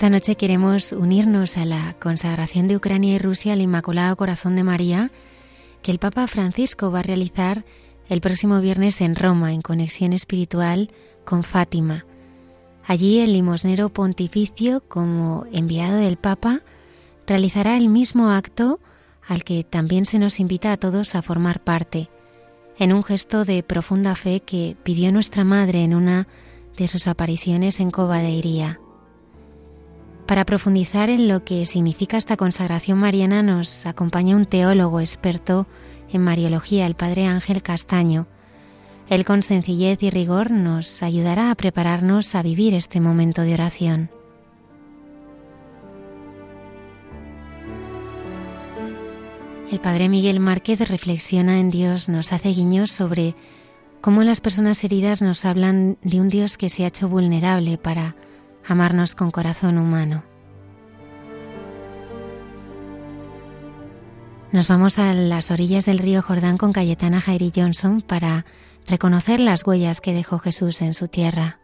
Esta noche queremos unirnos a la consagración de Ucrania y Rusia al Inmaculado Corazón de María que el Papa Francisco va a realizar el próximo viernes en Roma en conexión espiritual con Fátima. Allí el limosnero pontificio, como enviado del Papa, realizará el mismo acto al que también se nos invita a todos a formar parte, en un gesto de profunda fe que pidió nuestra Madre en una de sus apariciones en de. Para profundizar en lo que significa esta consagración mariana nos acompaña un teólogo experto en Mariología, el Padre Ángel Castaño. Él con sencillez y rigor nos ayudará a prepararnos a vivir este momento de oración. El Padre Miguel Márquez reflexiona en Dios, nos hace guiños sobre cómo las personas heridas nos hablan de un Dios que se ha hecho vulnerable para amarnos con corazón humano. Nos vamos a las orillas del río Jordán con Cayetana Jairi Johnson para reconocer las huellas que dejó Jesús en su tierra.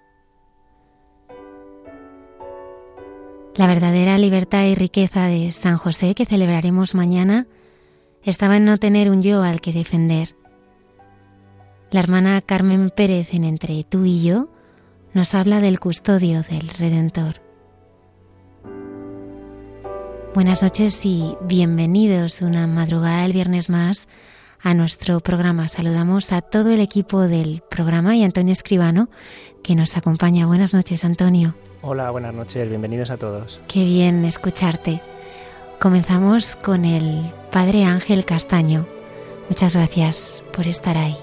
La verdadera libertad y riqueza de San José que celebraremos mañana estaba en no tener un yo al que defender. La hermana Carmen Pérez en Entre tú y yo nos habla del custodio del Redentor. Buenas noches y bienvenidos una madrugada del viernes más a nuestro programa. Saludamos a todo el equipo del programa y a Antonio Escribano que nos acompaña. Buenas noches, Antonio. Hola, buenas noches, bienvenidos a todos. Qué bien escucharte. Comenzamos con el Padre Ángel Castaño. Muchas gracias por estar ahí.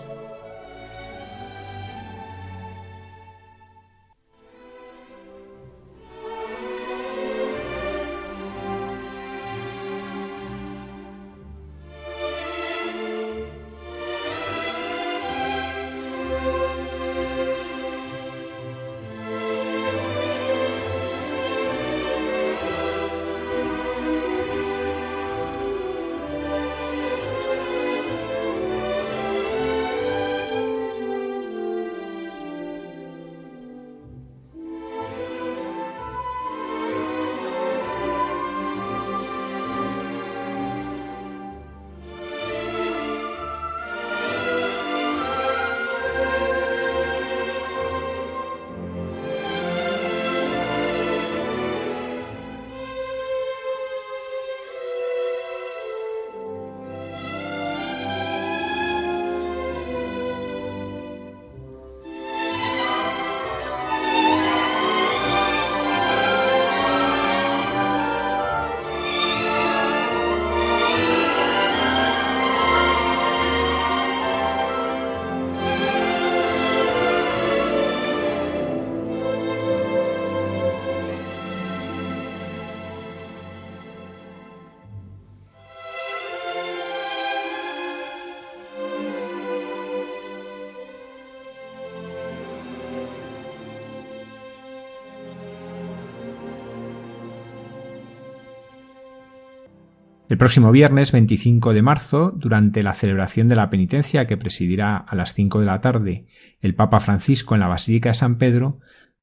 El próximo viernes 25 de marzo, durante la celebración de la penitencia que presidirá a las 5 de la tarde el Papa Francisco en la Basílica de San Pedro,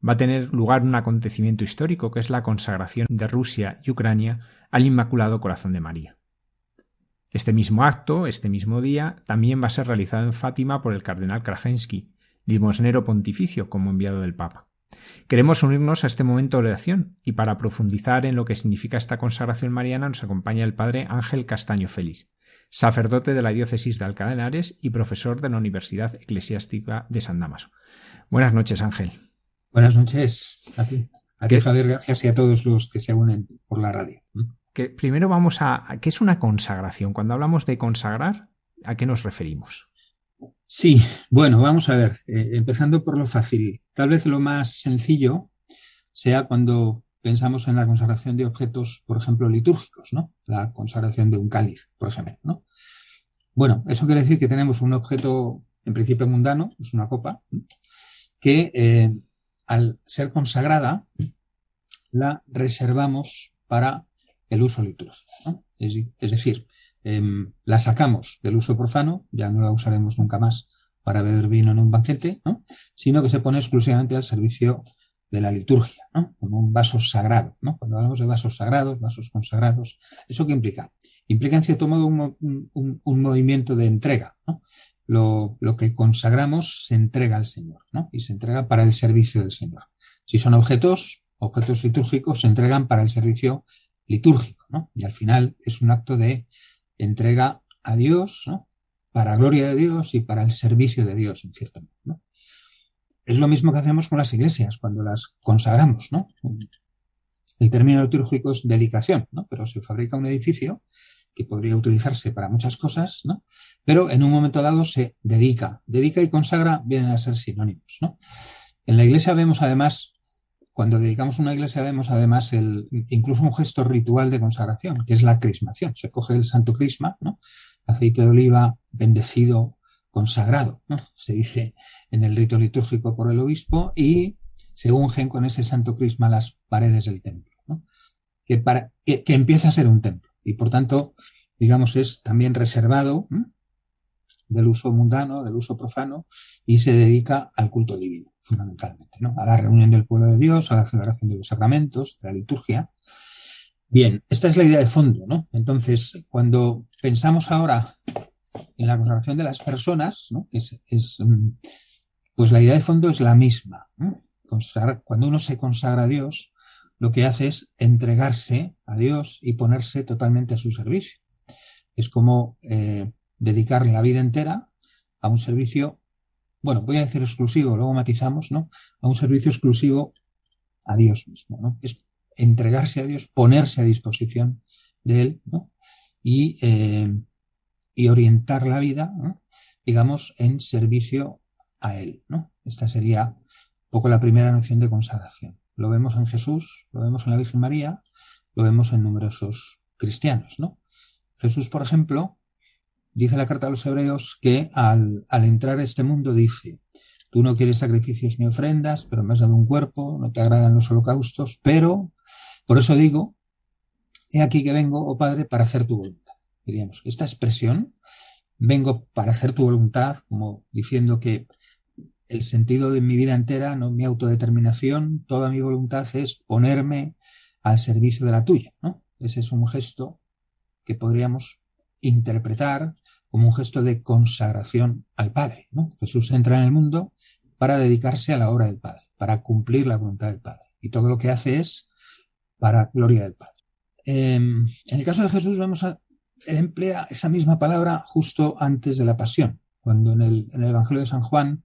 va a tener lugar un acontecimiento histórico que es la consagración de Rusia y Ucrania al Inmaculado Corazón de María. Este mismo acto, este mismo día, también va a ser realizado en Fátima por el cardenal Krajensky, limosnero pontificio como enviado del Papa. Queremos unirnos a este momento de oración y para profundizar en lo que significa esta consagración mariana nos acompaña el padre Ángel Castaño Félix, sacerdote de la diócesis de Alcalá de Henares y profesor de la Universidad Eclesiástica de San Damaso. Buenas noches, Ángel. Buenas noches a ti. A ti, Javier, gracias y a todos los que se unen por la radio. Que primero vamos a, ¿qué es una consagración? Cuando hablamos de consagrar, ¿a qué nos referimos? Sí, bueno, vamos a ver, eh, empezando por lo fácil. Tal vez lo más sencillo sea cuando pensamos en la consagración de objetos, por ejemplo, litúrgicos, ¿no? La consagración de un cáliz, por ejemplo, ¿no? Bueno, eso quiere decir que tenemos un objeto, en principio mundano, es una copa, que eh, al ser consagrada, la reservamos para el uso litúrgico. Es, decir, em, la sacamos del uso profano, ya no la usaremos nunca más para beber vino en un banquete, sino que se pone exclusivamente al servicio de la liturgia, como un vaso sagrado. Cuando hablamos de vasos sagrados, vasos consagrados, ¿eso qué implica? Implica en cierto modo un, movimiento de entrega. Lo, lo, que consagramos se entrega al Señor y se entrega para el servicio del Señor. Si son objetos, objetos litúrgicos, se entregan para el servicio litúrgico. Y al final es un acto de entrega a Dios, para gloria de Dios y para el servicio de Dios, en cierto modo. Es lo mismo que hacemos con las iglesias cuando las consagramos, ¿no? El término litúrgico es dedicación, ¿no? Pero se fabrica un edificio que podría utilizarse para muchas cosas, ¿no? Pero en un momento dado se dedica. Dedica y consagra vienen a ser sinónimos, ¿no? En la iglesia vemos además, cuando dedicamos una iglesia vemos además el, incluso un gesto ritual de consagración, que es la crismación. Se coge el santo crisma. Aceite de oliva bendecido consagrado, se dice en el rito litúrgico por el obispo, y se ungen con ese santo crisma las paredes del templo, que, para, que, empieza a ser un templo y por tanto, digamos, es también reservado del uso mundano, del uso profano, y se dedica al culto divino, fundamentalmente, ¿no? a la reunión del pueblo de Dios, a la celebración de los sacramentos, de la liturgia. Bien, esta es la idea de fondo, ¿no? Entonces, cuando pensamos ahora en la consagración de las personas, ¿no? es, pues la idea de fondo es la misma. cuando uno se consagra a Dios, lo que hace es entregarse a Dios y ponerse totalmente a su servicio. Es como eh, dedicar la vida entera a un servicio, bueno, voy a decir exclusivo, luego matizamos, ¿no? A un servicio exclusivo a Dios mismo, ¿no? Es entregarse a Dios, ponerse a disposición de Él, ¿no? Y eh, y orientar la vida, digamos, en servicio a Él. ¿no? Esta sería un poco la primera noción de consagración. Lo vemos en Jesús, lo vemos en la Virgen María, lo vemos en numerosos cristianos. ¿no? Jesús, por ejemplo, dice la carta a los hebreos que al, entrar a este mundo dice, tú no quieres sacrificios ni ofrendas, pero me has dado un cuerpo, no te agradan los holocaustos, pero por eso digo, he aquí que vengo, oh Padre, para hacer tu voluntad diríamos, esta expresión, vengo para hacer tu voluntad, como diciendo que el sentido de mi vida entera, no mi autodeterminación, toda mi voluntad es ponerme al servicio de la tuya. ¿no? Ese es un gesto que podríamos interpretar como un gesto de consagración al Padre. Jesús entra en el mundo para dedicarse a la obra del Padre, para cumplir la voluntad del Padre. Y todo lo que hace es para gloria del Padre. Em, en el caso de Jesús vemos a, él emplea esa misma palabra justo antes de la pasión, cuando en el, Evangelio de San Juan,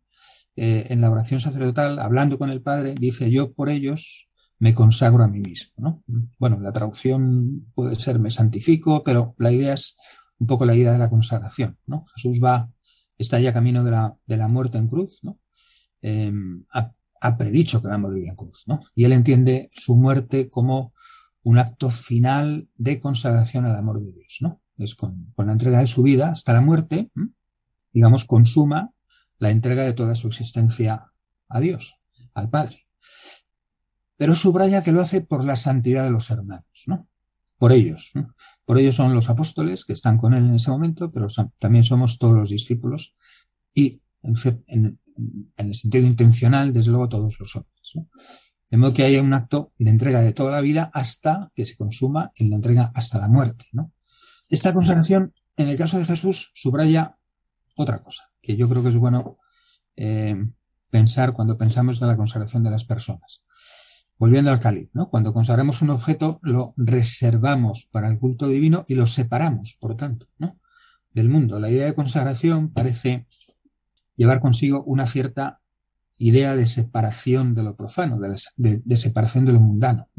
eh, en la oración sacerdotal, hablando con el Padre, dice, yo por ellos me consagro a mí mismo. Bueno, la traducción puede ser me santifico, pero la idea es un poco la idea de la consagración. ¿no? Jesús va, está ya camino de la, de la muerte en cruz, ¿no? Em, ha, predicho que va a morir en cruz, ¿no? y él entiende su muerte como un acto final de consagración al amor de Dios. ¿no? es con, la entrega de su vida hasta la muerte, digamos, consuma la entrega de toda su existencia a Dios, al Padre. Pero subraya que lo hace por la santidad de los hermanos, ¿no? Por ellos. Por ellos son los apóstoles que están con él en ese momento, pero también somos todos los discípulos y, en, el sentido intencional, desde luego, todos los hombres. ¿no? De modo que haya un acto de entrega de toda la vida hasta que se consuma en la entrega hasta la muerte, ¿no? Esta consagración, en el caso de Jesús, subraya otra cosa, que yo creo que es bueno eh, pensar cuando pensamos de la consagración de las personas. Volviendo al cáliz, ¿no? Cuando consagramos un objeto, lo reservamos para el culto divino y lo separamos, por tanto, del mundo. La idea de consagración parece llevar consigo una cierta idea de separación de lo profano, de, separación de lo mundano.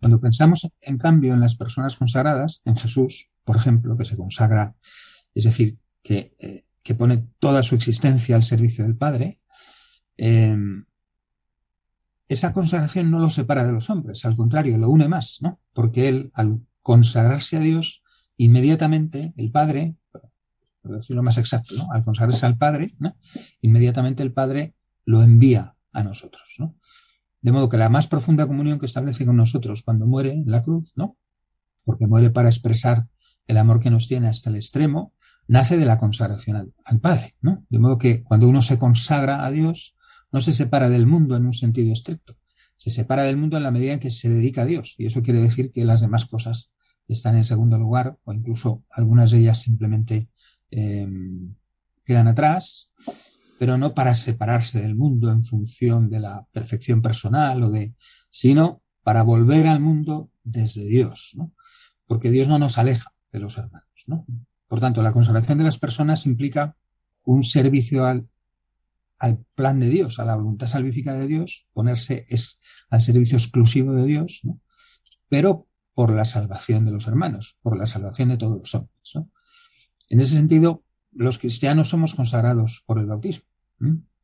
Cuando pensamos, en cambio, en las personas consagradas, en Jesús, por ejemplo, que se consagra, es decir, que, eh, pone toda su existencia al servicio del Padre, em, esa consagración no lo separa de los hombres, al contrario, lo une más, ¿no? Porque él, al consagrarse a Dios, inmediatamente el Padre, por decirlo más exacto, ¿no? al consagrarse al Padre, inmediatamente el Padre lo envía a nosotros. ¿no? De modo que la más profunda comunión que establece con nosotros cuando muere en la cruz, ¿no? porque muere para expresar el amor que nos tiene hasta el extremo, nace de la consagración al, Padre. ¿no? De modo que cuando uno se consagra a Dios, no se separa del mundo en un sentido estricto, se separa del mundo en la medida en que se dedica a Dios. Y eso quiere decir que las demás cosas están en segundo lugar o incluso algunas de ellas simplemente eh, quedan atrás, pero no para separarse del mundo en función de la perfección personal o de, sino para volver al mundo desde Dios, ¿no? porque Dios no nos aleja de los hermanos. ¿no? Por tanto, la consagración de las personas implica un servicio al, al plan de Dios, a la voluntad salvífica de Dios, ponerse es, al servicio exclusivo de Dios, pero por la salvación de los hermanos, por la salvación de todos los hombres. En ese sentido, los cristianos somos consagrados por el bautismo.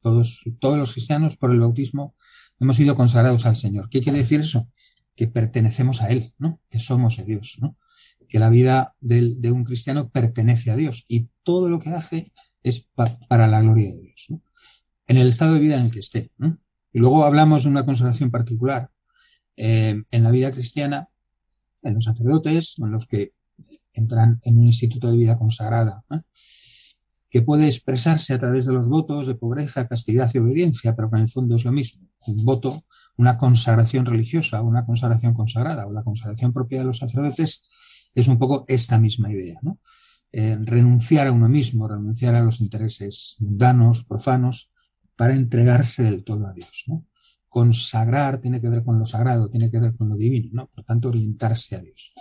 Todos, todos los cristianos por el bautismo hemos sido consagrados al Señor. ¿Qué quiere decir eso? Que pertenecemos a Él, que somos de Dios, que la vida de, un cristiano pertenece a Dios y todo lo que hace es para la gloria de Dios. En el estado de vida en el que esté. Y luego hablamos de una consagración particular eh, en la vida cristiana, en los sacerdotes, en los que entran en un instituto de vida consagrada, que puede expresarse a través de los votos de pobreza, castidad y obediencia, pero que en el fondo es lo mismo. Un voto, una consagración religiosa, una consagración consagrada o la consagración propia de los sacerdotes es un poco esta misma idea. Eh, renunciar a uno mismo, renunciar a los intereses mundanos, profanos, para entregarse del todo a Dios. ¿no? Consagrar tiene que ver con lo sagrado, tiene que ver con lo divino, ¿no? por tanto, orientarse a Dios.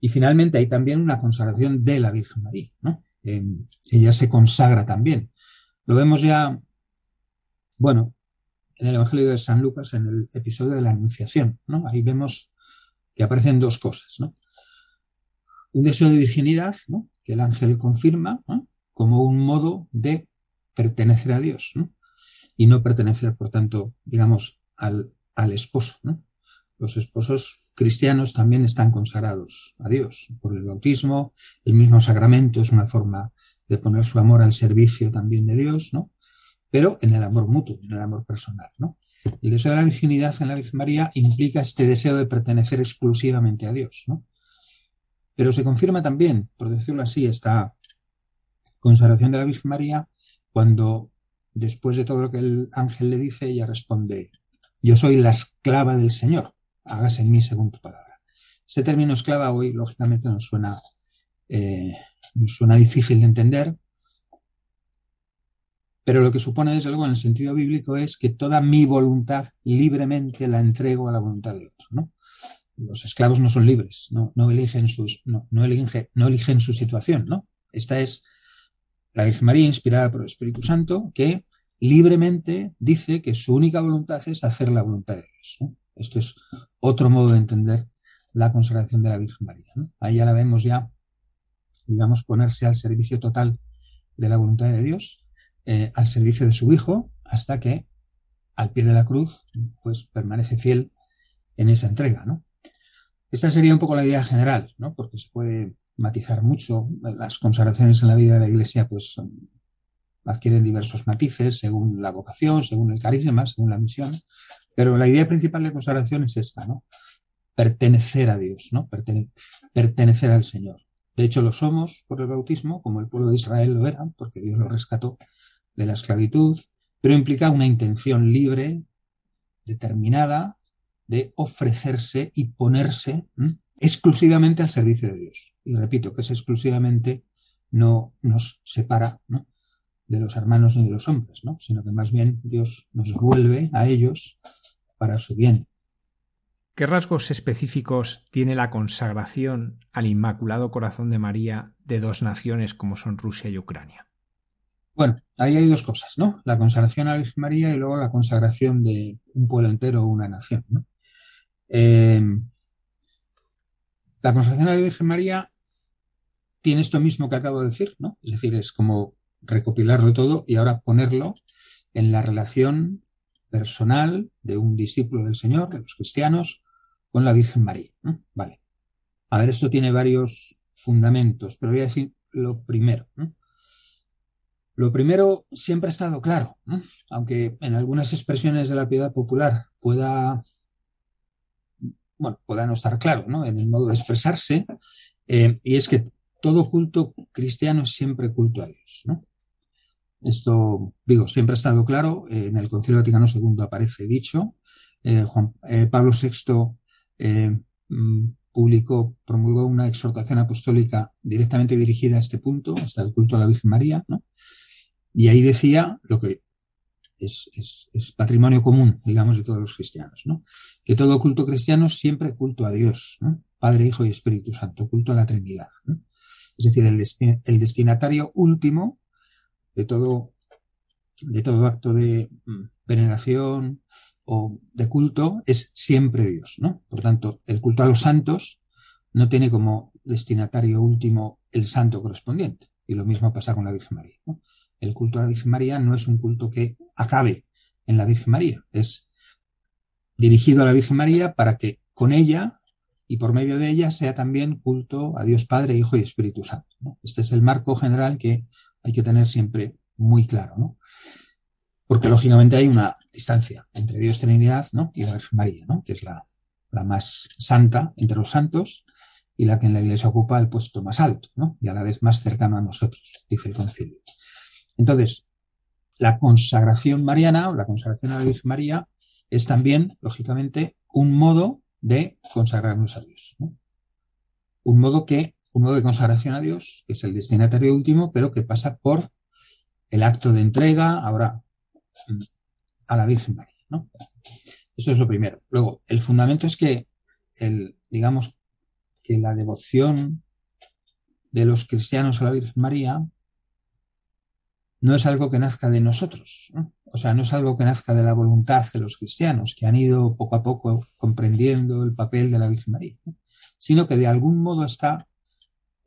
Y finalmente hay también una consagración de la Virgen María, ¿no? ella se consagra también. Lo vemos ya, bueno, en el Evangelio de San Lucas, en el episodio de la Anunciación, ¿no? Ahí vemos que aparecen dos cosas, ¿no? Un deseo de virginidad, ¿no? Que el ángel confirma, Como un modo de pertenecer a Dios, ¿no? Y no pertenecer, por tanto, digamos, al, al esposo. Los esposos cristianos también están consagrados a Dios por el bautismo, el mismo sacramento es una forma de poner su amor al servicio también de Dios, ¿no? Pero en el amor mutuo, en el amor personal. El deseo de la virginidad en la Virgen María implica este deseo de pertenecer exclusivamente a Dios, ¿no? Pero se confirma también, por decirlo así, esta consagración de la Virgen María cuando después de todo lo que el ángel le dice, ella responde, yo soy la esclava del Señor hágase en mí según tu palabra. Ese término esclava hoy, lógicamente, nos suena, eh, nos suena difícil de entender, pero lo que supone, desde luego, en el sentido bíblico es que toda mi voluntad libremente la entrego a la voluntad de otro. ¿no? Los esclavos no son libres, no, eligen, sus, no, eligen, no eligen su situación. ¿no? Esta es la Virgen María, inspirada por el Espíritu Santo, que libremente dice que su única voluntad es hacer la voluntad de Dios. Esto es otro modo de entender la consagración de la Virgen María. Ahí ya la vemos ya, digamos, ponerse al servicio total de la voluntad de Dios, eh, al servicio de su Hijo, hasta que al pie de la cruz, pues permanece fiel en esa entrega. ¿no? Esta sería un poco la idea general, ¿no? porque se puede matizar mucho. Las consagraciones en la vida de la Iglesia pues, adquieren diversos matices según la vocación, según el carisma, según la misión. Pero la idea principal de consagración es esta, ¿no? Pertenecer a Dios, ¿no? pertenecer al Señor. De hecho, lo somos por el bautismo, como el pueblo de Israel lo era, porque Dios lo rescató de la esclavitud, pero implica una intención libre, determinada, de ofrecerse y ponerse exclusivamente al servicio de Dios. Y repito que es exclusivamente no nos separa de los hermanos ni de los hombres, ¿no? sino que más bien Dios nos vuelve a ellos para su bien. ¿Qué rasgos específicos tiene la consagración al Inmaculado Corazón de María de dos naciones como son Rusia y Ucrania? Bueno, ahí hay dos cosas, ¿no? La consagración a la Virgen María y luego la consagración de un pueblo entero o una nación, ¿no? Eh, la consagración a la Virgen María tiene esto mismo que acabo de decir, ¿no? Es decir, es como recopilarlo todo y ahora ponerlo en la relación personal de un discípulo del Señor, de los cristianos, con la Virgen María. Vale. A ver, esto tiene varios fundamentos, pero voy a decir lo primero. Lo primero siempre ha estado claro, aunque en algunas expresiones de la piedad popular pueda, bueno, pueda no estar claro ¿no? en el modo de expresarse, eh, y es que todo culto cristiano es siempre culto a Dios. Esto, digo, siempre ha estado claro, eh, en el Concilio Vaticano II aparece dicho, eh, Juan, eh, Pablo VI mm, publicó, promulgó una exhortación apostólica directamente dirigida a este punto, hasta el culto a la Virgen María, ¿no? y ahí decía lo que es, es, patrimonio común, digamos, de todos los cristianos, ¿no? que todo culto cristiano es siempre culto a Dios, Padre, Hijo y Espíritu Santo, culto a la Trinidad. Es decir, el, el destinatario último de todo, de todo acto de mm, veneración o de culto es siempre Dios, ¿no? Por tanto, el culto a los santos no tiene como destinatario último el santo correspondiente. Y lo mismo pasa con la Virgen María. El culto a la Virgen María no es un culto que acabe en la Virgen María, es dirigido a la Virgen María para que con ella y por medio de ella sea también culto a Dios Padre, Hijo y Espíritu Santo. Este es el marco general que hay que tener siempre muy claro, ¿no? Porque lógicamente hay una distancia entre Dios Trinidad ¿no? y la Virgen María, ¿no? que es la, la más santa entre los santos y la que en la Iglesia ocupa el puesto más alto ¿no? y a la vez más cercano a nosotros, dice el concilio. Entonces, la consagración mariana o la consagración a la Virgen María es también, lógicamente, un modo de consagrarnos a Dios. Un modo que un modo de consagración a Dios, que es el destinatario último, pero que pasa por el acto de entrega, ahora a la Virgen María. ¿no? Eso es lo primero. Luego, el fundamento es que el, digamos, que la devoción de los cristianos a la Virgen María no es algo que nazca de nosotros, o sea, no es algo que nazca de la voluntad de los cristianos, que han ido poco a poco comprendiendo el papel de la Virgen María, sino que de algún modo está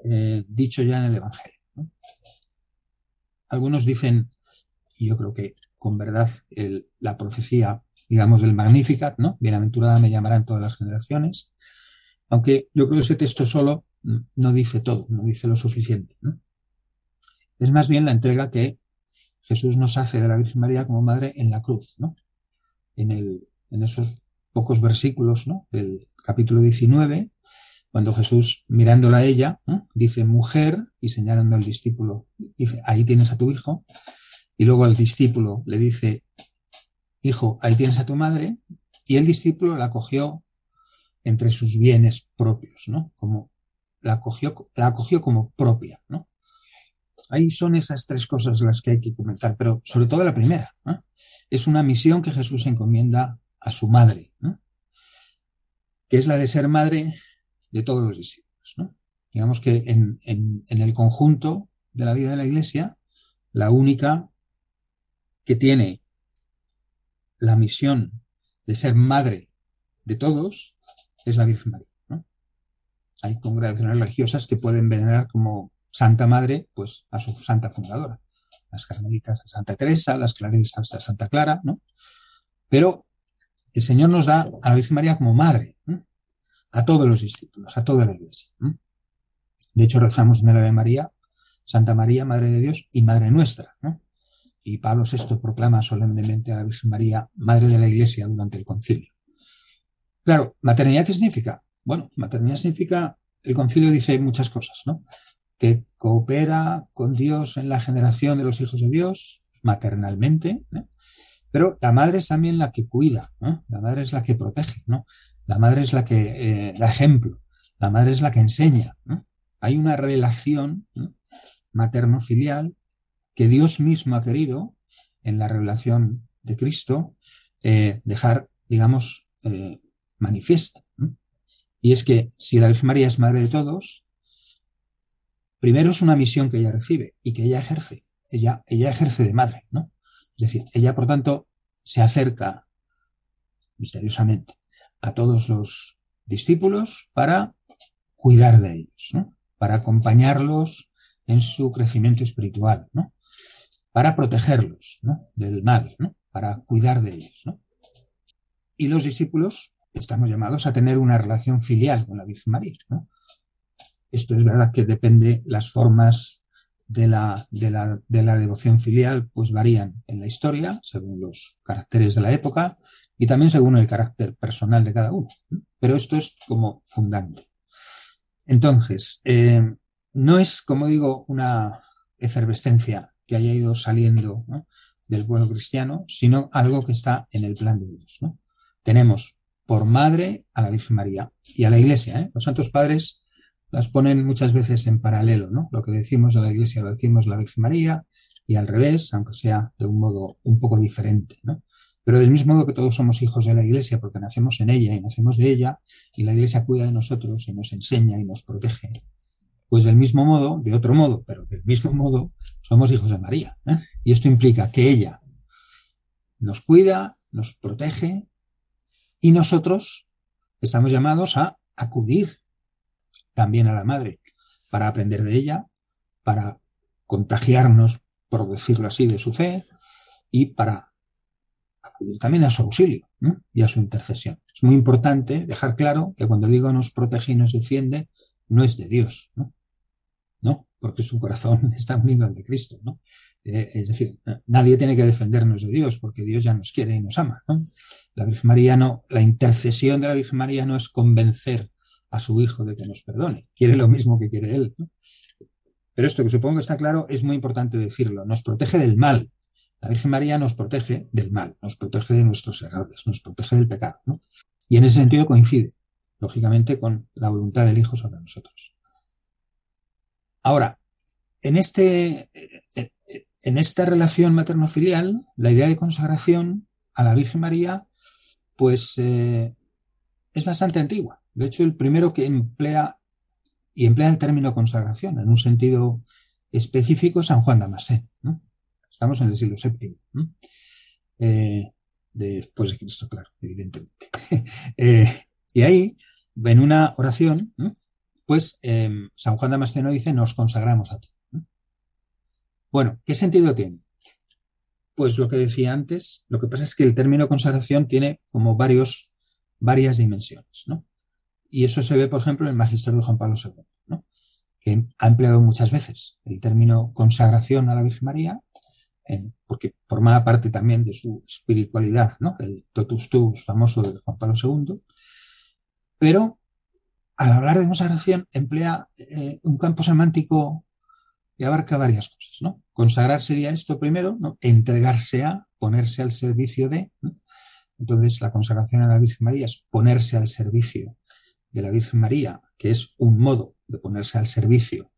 eh, dicho ya en el Evangelio. Algunos dicen, y yo creo que con verdad la profecía, digamos, del Magnificat, ¿no? Bienaventurada me llamarán todas las generaciones, aunque yo creo que ese texto solo no dice todo, no dice lo suficiente. Es más bien la entrega que Jesús nos hace de la Virgen María como madre en la cruz, ¿no? En, el, en esos pocos versículos ¿no? del capítulo 19, cuando Jesús, mirándola a ella, dice mujer y señalando al discípulo, dice, ahí tienes a tu hijo. Y luego al discípulo le dice, hijo, ahí tienes a tu madre. Y el discípulo la cogió entre sus bienes propios, ¿no? Como la cogió, la cogió como propia, ¿no? Ahí son esas tres cosas las que hay que comentar, pero sobre todo la primera. Es una misión que Jesús encomienda a su madre, que es la de ser madre de todos los discípulos. Digamos que en, el conjunto de la vida de la Iglesia, la única que tiene la misión de ser madre de todos es la Virgen María. Hay congregaciones religiosas que pueden venerar como Santa Madre pues, a su santa fundadora. Las carmelitas a Santa Teresa, las clarisas a Santa Clara, ¿no? Pero el Señor nos da a la Virgen María como madre. ¿no? a todos los discípulos, a toda la iglesia. De hecho, rezamos en el Ave María, Santa María, Madre de Dios y Madre nuestra. Y Pablo VI proclama solemnemente a la Virgen María, Madre de la Iglesia, durante el concilio. Claro, ¿maternidad qué significa? Bueno, maternidad significa, el concilio dice muchas cosas, ¿no? Que coopera con Dios en la generación de los hijos de Dios, maternalmente, pero la madre es también la que cuida, la madre es la que protege, ¿no? La madre es la que da ejemplo, la madre es la que enseña. Hay una relación materno-filial que Dios mismo ha querido en la revelación de Cristo eh, dejar, digamos, eh, manifiesta. Y es que si la Virgen María es madre de todos, primero es una misión que ella recibe y que ella ejerce. Ella, ella ejerce de madre, ¿no? Es decir, ella, por tanto, se acerca misteriosamente a todos los discípulos para cuidar de ellos, para acompañarlos en su crecimiento espiritual, ¿no? para protegerlos del mal. para cuidar de ellos. Y los discípulos estamos llamados a tener una relación filial con la Virgen María. Esto es verdad que depende, las formas de la, de la, de la devoción filial pues varían en la historia, según los caracteres de la época y también según el carácter personal de cada uno. Pero esto es como fundante. Entonces, eh, no es, como digo, una efervescencia que haya ido saliendo del pueblo cristiano, sino algo que está en el plan de Dios. Tenemos por madre a la Virgen María y a la Iglesia. ¿eh? Los santos padres las ponen muchas veces en paralelo, ¿no? Lo que decimos de la Iglesia lo decimos de la Virgen María y al revés, aunque sea de un modo un poco diferente, ¿no? Pero del mismo modo que todos somos hijos de la Iglesia porque nacemos en ella y nacemos de ella y la Iglesia cuida de nosotros y nos enseña y nos protege, pues del mismo modo, de otro modo, pero del mismo modo, somos hijos de María. ¿eh? Y esto implica que ella nos cuida, nos protege y nosotros estamos llamados a acudir también a la madre para aprender de ella, para contagiarnos, por decirlo así, de su fe y para acudir también a su auxilio y a su intercesión. Es muy importante dejar claro que cuando digo nos protege y nos defiende, no es de Dios, ¿no? Porque su corazón está unido al de Cristo, ¿no? Eh, es decir, nadie tiene que defendernos de Dios porque Dios ya nos quiere y nos ama. La Virgen María no, la intercesión de la Virgen María no es convencer a su hijo de que nos perdone. Quiere lo mismo que quiere él. Pero esto que supongo que está claro es muy importante decirlo. Nos protege del mal. La Virgen María nos protege del mal, nos protege de nuestros errores, nos protege del pecado. Y en ese sentido coincide, lógicamente, con la voluntad del Hijo sobre nosotros. Ahora, en este, en esta relación materno-filial, la idea de consagración a la Virgen María, pues eh, es bastante antigua. De hecho, el primero que emplea y emplea el término consagración en un sentido específico es San Juan Damascén. Estamos en el siglo VII. Eh, después de Cristo, claro, evidentemente. Eh, y ahí, en una oración, pues em, San Juan Damasceno dice, nos consagramos a ti. Bueno, ¿qué sentido tiene? Pues lo que decía antes, lo que pasa es que el término consagración tiene como varios, varias dimensiones, ¿no? Y eso se ve, por ejemplo, en el Magisterio de Juan Pablo II, ¿no? que ha empleado muchas veces el término consagración a la Virgen María, porque formaba parte también de su espiritualidad, ¿no? el totus tuus famoso de Juan Pablo II, pero al hablar de consagración emplea eh, un campo semántico y abarca varias cosas, ¿no? Consagrar sería esto primero, ¿no? Entregarse a, ponerse al servicio de. Entonces, la consagración a la Virgen María es ponerse al servicio de la Virgen María, que es un modo de ponerse al servicio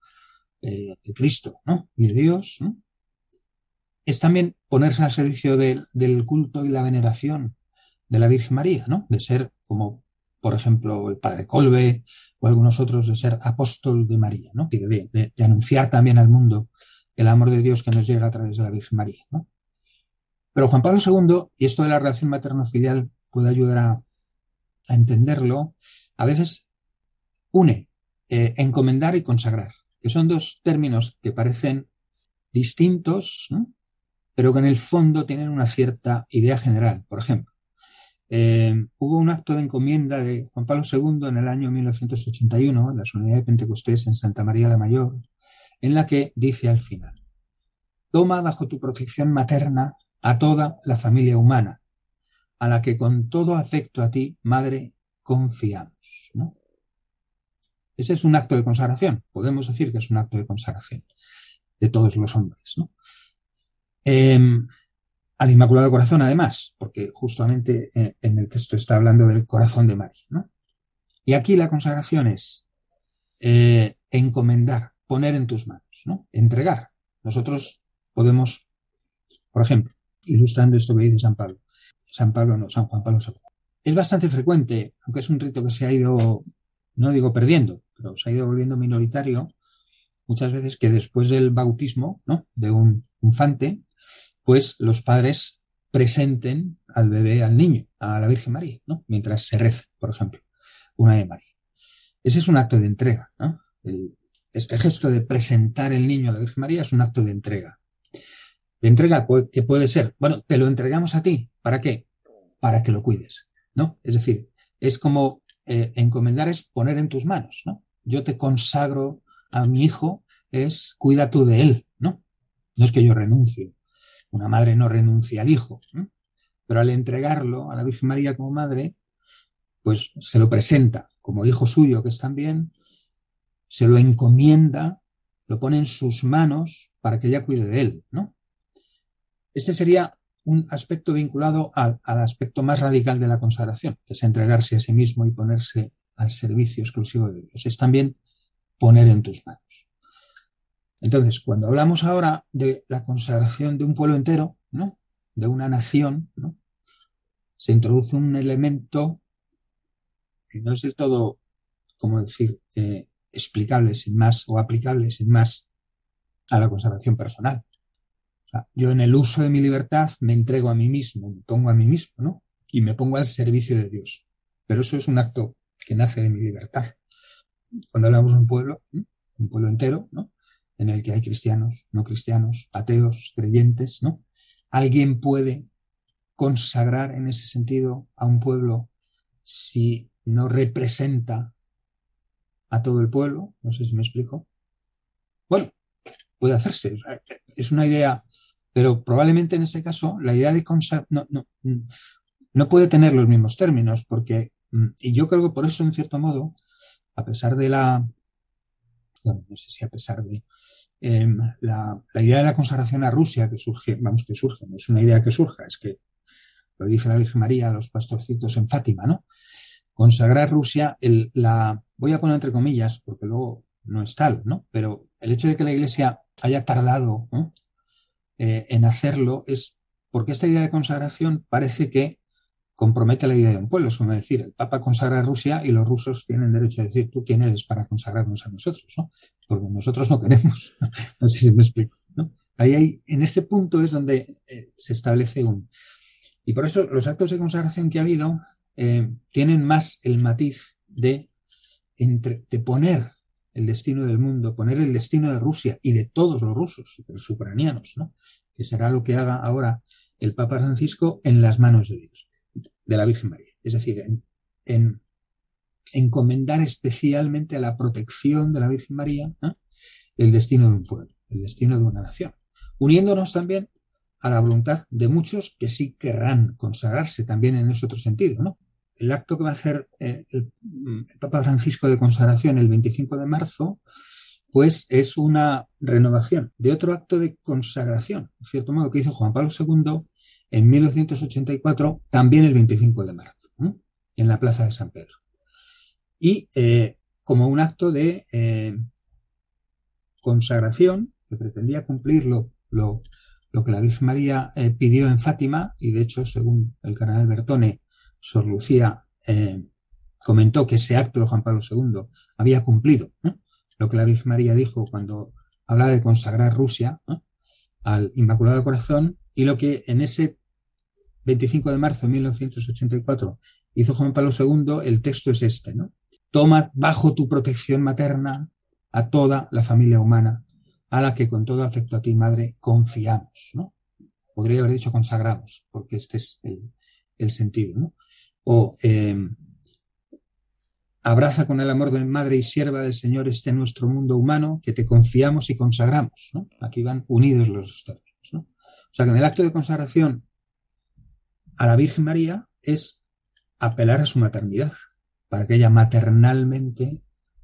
eh, de Cristo. Y de Dios, Es también ponerse al servicio del culto y la veneración de la Virgen María. De ser como por ejemplo, el padre Colbe o algunos otros, de ser apóstol de María. De, de, anunciar también al mundo el amor de Dios que nos llega a través de la Virgen María. Pero Juan Pablo II, y esto de la relación materno-filial puede ayudar a, entenderlo, a veces une eh, encomendar y consagrar, que son dos términos que parecen distintos, pero que en el fondo tienen una cierta idea general. Por ejemplo, eh, hubo un acto de encomienda de Juan Pablo II en el año 1981, en la Unidad de Pentecostés en Santa María la Mayor, en la que dice al final, toma bajo tu protección materna a toda la familia humana, a la que con todo afecto a ti, Madre, confiamos. Ese es un acto de consagración, podemos decir que es un acto de consagración de todos los hombres. ¿no? Em, al Inmaculado Corazón, además, porque justamente eh, en el texto está hablando del corazón de María. Y aquí la consagración es eh, encomendar, poner en tus manos, ¿no? entregar. Nosotros podemos, por ejemplo, ilustrando esto que dice San Pablo, San Pablo no, San Juan Pablo II. Es bastante frecuente, aunque es un rito que se ha ido, no digo perdiendo, pero se ha ido volviendo minoritario, muchas veces que después del bautismo ¿no? de un infante, pues los padres presenten al bebé, al niño, a la Virgen María, ¿no? Mientras se reza, por ejemplo, una de María. Ese es un acto de entrega, este gesto de presentar el niño a la Virgen María es un acto de entrega. Entrega, ¿qué puede ser? Bueno, te lo entregamos a ti. ¿Para qué? Para que lo cuides, ¿no? Es decir, es como eh, encomendar es poner en tus manos, ¿no? Yo te consagro a mi hijo, es cuida tú de él, ¿no? No es que yo renuncie. Una madre no renuncia al hijo, pero al entregarlo a la Virgen María como madre, pues se lo presenta como hijo suyo, que es también, se lo encomienda, lo pone en sus manos para que ella cuide de él, ¿no? Este sería un aspecto vinculado al, aspecto más radical de la consagración, que es entregarse a sí mismo y ponerse al servicio exclusivo de Dios. Es también poner en tus manos. Entonces, cuando hablamos ahora de la consagración de un pueblo entero, ¿no? de una nación, ¿no? se introduce un elemento que no es del todo, como decir, eh, explicable sin más o aplicable sin más a la consagración personal yo en el uso de mi libertad me entrego a mí mismo, me pongo a mí mismo, ¿no? Y me pongo al servicio de Dios. Pero eso es un acto que nace de mi libertad. Cuando hablamos de un pueblo, un pueblo entero, ¿no? En el que hay cristianos, no cristianos, ateos, creyentes, ¿no? Alguien puede consagrar en ese sentido a un pueblo si no representa a todo el pueblo, no sé si me explico. Bueno, puede hacerse. Es una idea pero probablemente en ese caso la idea de consagrar no, no, no, puede tener los mismos términos, porque, mm, y yo creo que por eso, en cierto modo, a pesar de la, bueno, no sé si a pesar de em, la, la, idea de la consagración a Rusia que surge, vamos, que surge, no es una idea que surja, es que lo dice la Virgen María a los pastorcitos en Fátima, ¿no? Consagrar Rusia, el, la, voy a poner entre comillas, porque luego no es tal, ¿no? Pero el hecho de que la Iglesia haya tardado ¿no? Eh, en hacerlo es porque esta idea de consagración parece que compromete la idea de un pueblo. Es como decir, el Papa consagra a Rusia y los rusos tienen derecho a decir, tú quién eres para consagrarnos a nosotros, ¿no? Porque nosotros no queremos. no sé si me explico, ¿no? Ahí hay, en ese punto es donde eh, se establece un... Y por eso los actos de consagración que ha habido eh, tienen más el matiz de, entre, de poner el destino del mundo, poner el destino de Rusia y de todos los rusos y de los ucranianos, ¿no? que será lo que haga ahora el Papa Francisco en las manos de Dios, de la Virgen María. Es decir, en, encomendar especialmente a la protección de la Virgen María el destino de un pueblo, el destino de una nación, uniéndonos también a la voluntad de muchos que sí querrán consagrarse también en ese otro sentido, ¿no? El acto que va a hacer eh, el, Papa Francisco de consagración el 25 de marzo, pues es una renovación de otro acto de consagración, en cierto modo, que hizo Juan Pablo II en 1984, también el 25 de marzo, en la Plaza de San Pedro. Y eh, como un acto de eh, consagración que pretendía cumplir lo, lo, que la Virgen María pidió en Fátima, y de hecho, según el cardenal Bertone, Sor Lucía eh, comentó que ese acto de Juan Pablo II había cumplido lo que la Virgen María dijo cuando hablaba de consagrar Rusia al Inmaculado Corazón y lo que en ese 25 de marzo de 1984 hizo Juan Pablo II, el texto es este, ¿no? Toma bajo tu protección materna a toda la familia humana, a la que con todo afecto a ti, madre, confiamos, ¿no? Podría haber dicho consagramos, porque este es el, sentido. O em, abraza con el amor de madre y sierva del Señor este nuestro mundo humano que te confiamos y consagramos. Aquí van unidos los dos términos, ¿no? O sea que en el acto de consagración a la Virgen María es apelar a su maternidad, para que ella maternalmente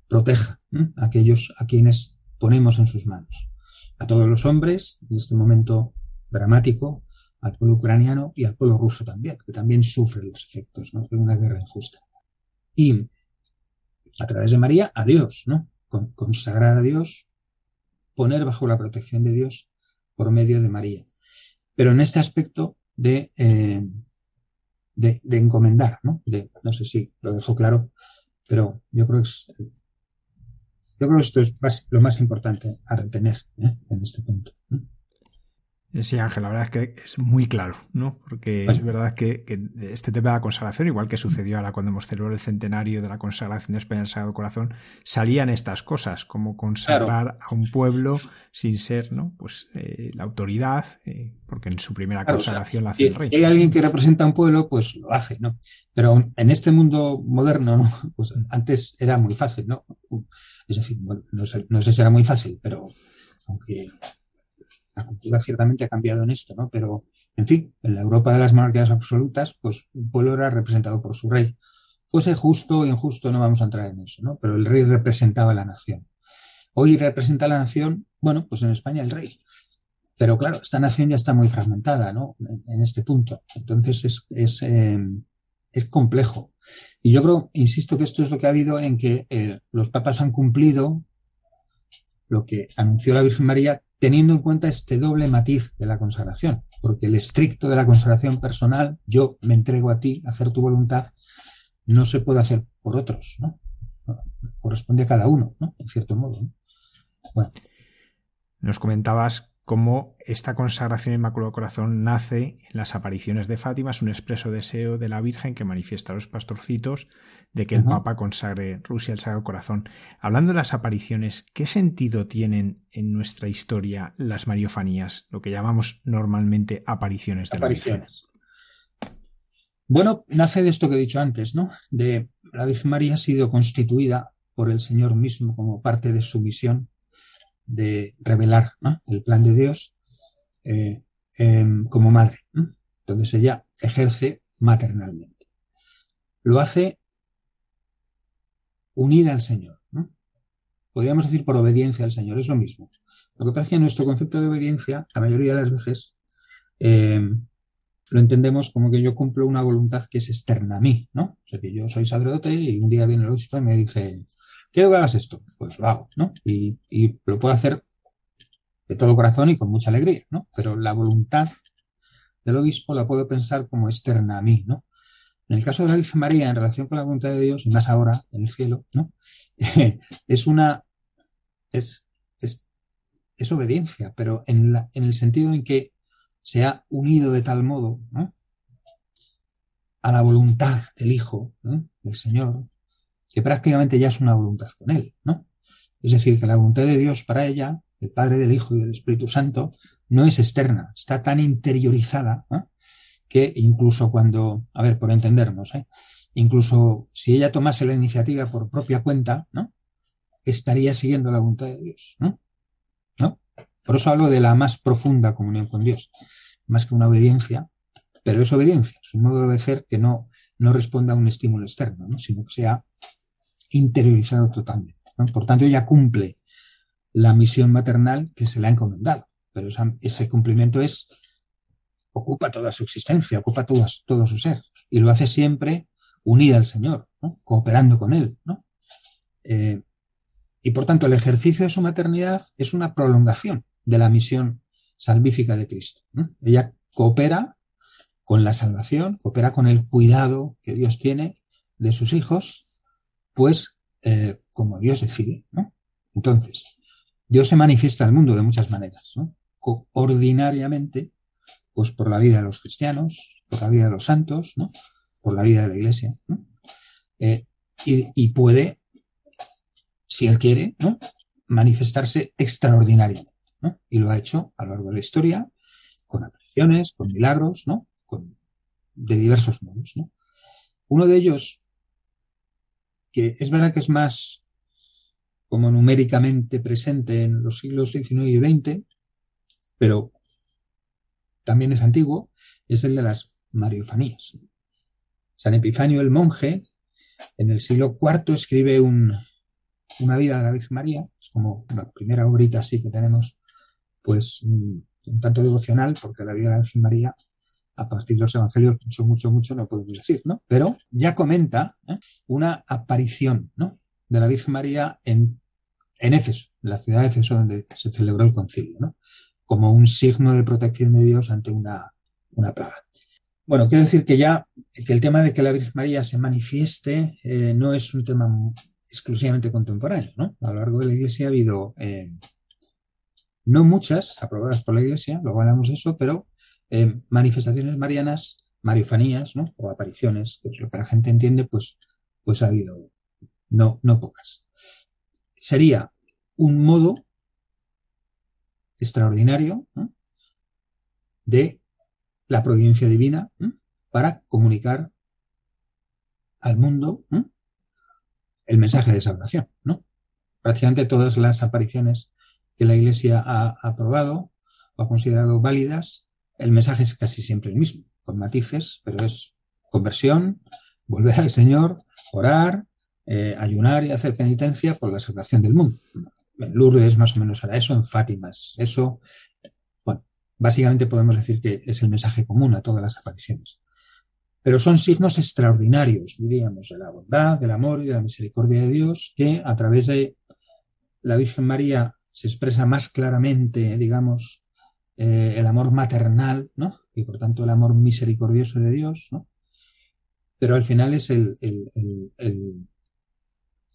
proteja a aquellos a quienes ponemos en sus manos. A todos los hombres, en este momento dramático, al pueblo ucraniano y al pueblo ruso también, que también sufre los efectos de una guerra injusta. Y a través de María, a Dios, ¿no? consagrar a Dios, poner bajo la protección de Dios por medio de María. Pero en este aspecto de, eh, de, encomendar, ¿no? No sé si lo dejo claro, pero yo creo que yo creo que esto es lo más importante a retener ¿eh? en este punto. Sí, Ángel, la verdad es que es muy claro, ¿no? Porque es verdad que, este tema de la consagración, igual que sucedió ahora cuando hemos celebrado el centenario de la consagración de España al Sagrado Corazón, salían estas cosas, como consagrar a un pueblo sin ser, ¿no? Pues eh, la autoridad, eh, porque en su primera consagración la hace el rey. Si hay alguien que representa a un pueblo, pues lo hace, ¿no? Pero en este mundo moderno, ¿no? Pues antes era muy fácil, ¿no? Es decir, no sé, no sé si era muy fácil, pero aunque la cultura ciertamente ha cambiado en esto, ¿no? Pero, en fin, en la Europa de las monarquías absolutas, pues un pueblo era representado por su rey. Fuese justo o injusto, no vamos a entrar en eso, ¿no? Pero el rey representaba a la nación. Hoy representa a la nación, bueno, pues en España el rey. Pero claro, esta nación ya está muy fragmentada, ¿no? En, este punto. Entonces es, es, em, es, complejo. Y yo creo, insisto, que esto es lo que ha habido en que eh, los papas han cumplido lo que anunció la Virgen María teniendo en cuenta este doble matiz de la consagración, porque el estricto de la consagración personal, yo me entrego a ti, a hacer tu voluntad, no se puede hacer por otros, ¿no? Corresponde a cada uno, ¿no? En cierto modo. Bueno. Nos comentabas cómo esta consagración Inmaculado Corazón nace en las apariciones de Fátima, es un expreso deseo de la Virgen que manifiesta a los pastorcitos de que el Papa consagre Rusia al Sagrado Corazón. Hablando de las apariciones, ¿qué sentido tienen en nuestra historia las mariofanías, lo que llamamos normalmente apariciones de la Virgen? Bueno, nace de esto que he dicho antes, ¿no? De la Virgen María ha sido constituida por el Señor mismo como parte de su misión de revelar el plan de Dios eh, em, como madre. Entonces ella ejerce maternalmente. Lo hace unida al Señor. Podríamos decir por obediencia al Señor, es lo mismo. Lo que pasa es que nuestro concepto de obediencia, la mayoría de las veces, em, lo entendemos como que yo cumplo una voluntad que es externa a mí, ¿no? O yo soy sacerdote y un día viene el obispo y me dice, quiero que hagas esto, pues lo hago, ¿no? Y, lo puedo hacer de todo corazón y con mucha alegría, ¿no? Pero la voluntad del obispo la puedo pensar como externa a mí, ¿no? En el caso de la Virgen María, en relación con la voluntad de Dios, y más ahora en el cielo, ¿no? es una, es, es, obediencia, pero en, la, en el sentido en que se ha unido de tal modo ¿no? a la voluntad del Hijo, del Señor, que prácticamente ya es una voluntad con Él, ¿no? Es decir, que la voluntad de Dios para ella, el Padre, del Hijo y del Espíritu Santo, no es externa, está tan interiorizada que incluso cuando, a ver, por entendernos, ¿eh? incluso si ella tomase la iniciativa por propia cuenta, ¿no? estaría siguiendo la voluntad de Dios, ¿no? Por eso hablo de la más profunda comunión con Dios, más que una obediencia, pero es obediencia, es un modo de obedecer que no, no responda a un estímulo externo, ¿no? sino que sea interiorizado totalmente. Por tanto, ella cumple la misión maternal que se le ha encomendado, pero ese cumplimiento es ocupa toda su existencia, ocupa todo, su ser, y lo hace siempre unida al Señor, cooperando con Él. Eh, y por tanto, el ejercicio de su maternidad es una prolongación de la misión salvífica de Cristo. Ella coopera con la salvación, coopera con el cuidado que Dios tiene de sus hijos pues eh, como Dios decide. Entonces, Dios se manifiesta al mundo de muchas maneras. ¿no? Ordinariamente, pues por la vida de los cristianos, por la vida de los santos, ¿no? por la vida de la iglesia. Eh, y, puede, si él quiere, ¿no? manifestarse extraordinariamente. Y lo ha hecho a lo largo de la historia, con apariciones, con milagros, ¿no? Con, de diversos modos. ¿no? Uno de ellos que es verdad que es más como numéricamente presente en los siglos XIX y XX, pero también es antiguo, es el de las mariofanías. San Epifanio el monje, en el siglo IV, escribe una vida de la Virgen María, es como la primera obrita así que tenemos, pues un tanto devocional, porque la vida de la Virgen María a partir de los evangelios, mucho, mucho, mucho no podemos decir, ¿no? Pero ya comenta ¿eh? una aparición, ¿no? De la Virgen María en, en Éfeso, la ciudad de Éfeso donde se celebró el concilio, ¿no? Como un signo de protección de Dios ante una, una plaga. Bueno, quiero decir que ya, que el tema de que la Virgen María se manifieste eh, no es un tema exclusivamente contemporáneo, ¿no? A lo largo de la Iglesia ha habido eh, no muchas aprobadas por la Iglesia, luego hablamos de eso, pero manifestaciones marianas, mariofanías, ¿no? O apariciones, que es lo que la gente entiende, pues, pues ha habido no, no pocas. Sería un modo extraordinario de la providencia divina para comunicar al mundo el mensaje de salvación. ¿no? Prácticamente todas las apariciones que la Iglesia ha aprobado o ha considerado válidas, el mensaje es casi siempre el mismo, con matices, pero es conversión, volver al Señor, orar, eh, ayunar y hacer penitencia por la salvación del mundo. En Lourdes más o menos era eso, en Fátima eso. Bueno, básicamente podemos decir que es el mensaje común a todas las apariciones. Pero son signos extraordinarios, diríamos, de la bondad, del amor y de la misericordia de Dios, que a través de la Virgen María se expresa más claramente, digamos, eh, el amor maternal, ¿no? Y por tanto el amor misericordioso de Dios, ¿no? Pero al final es el,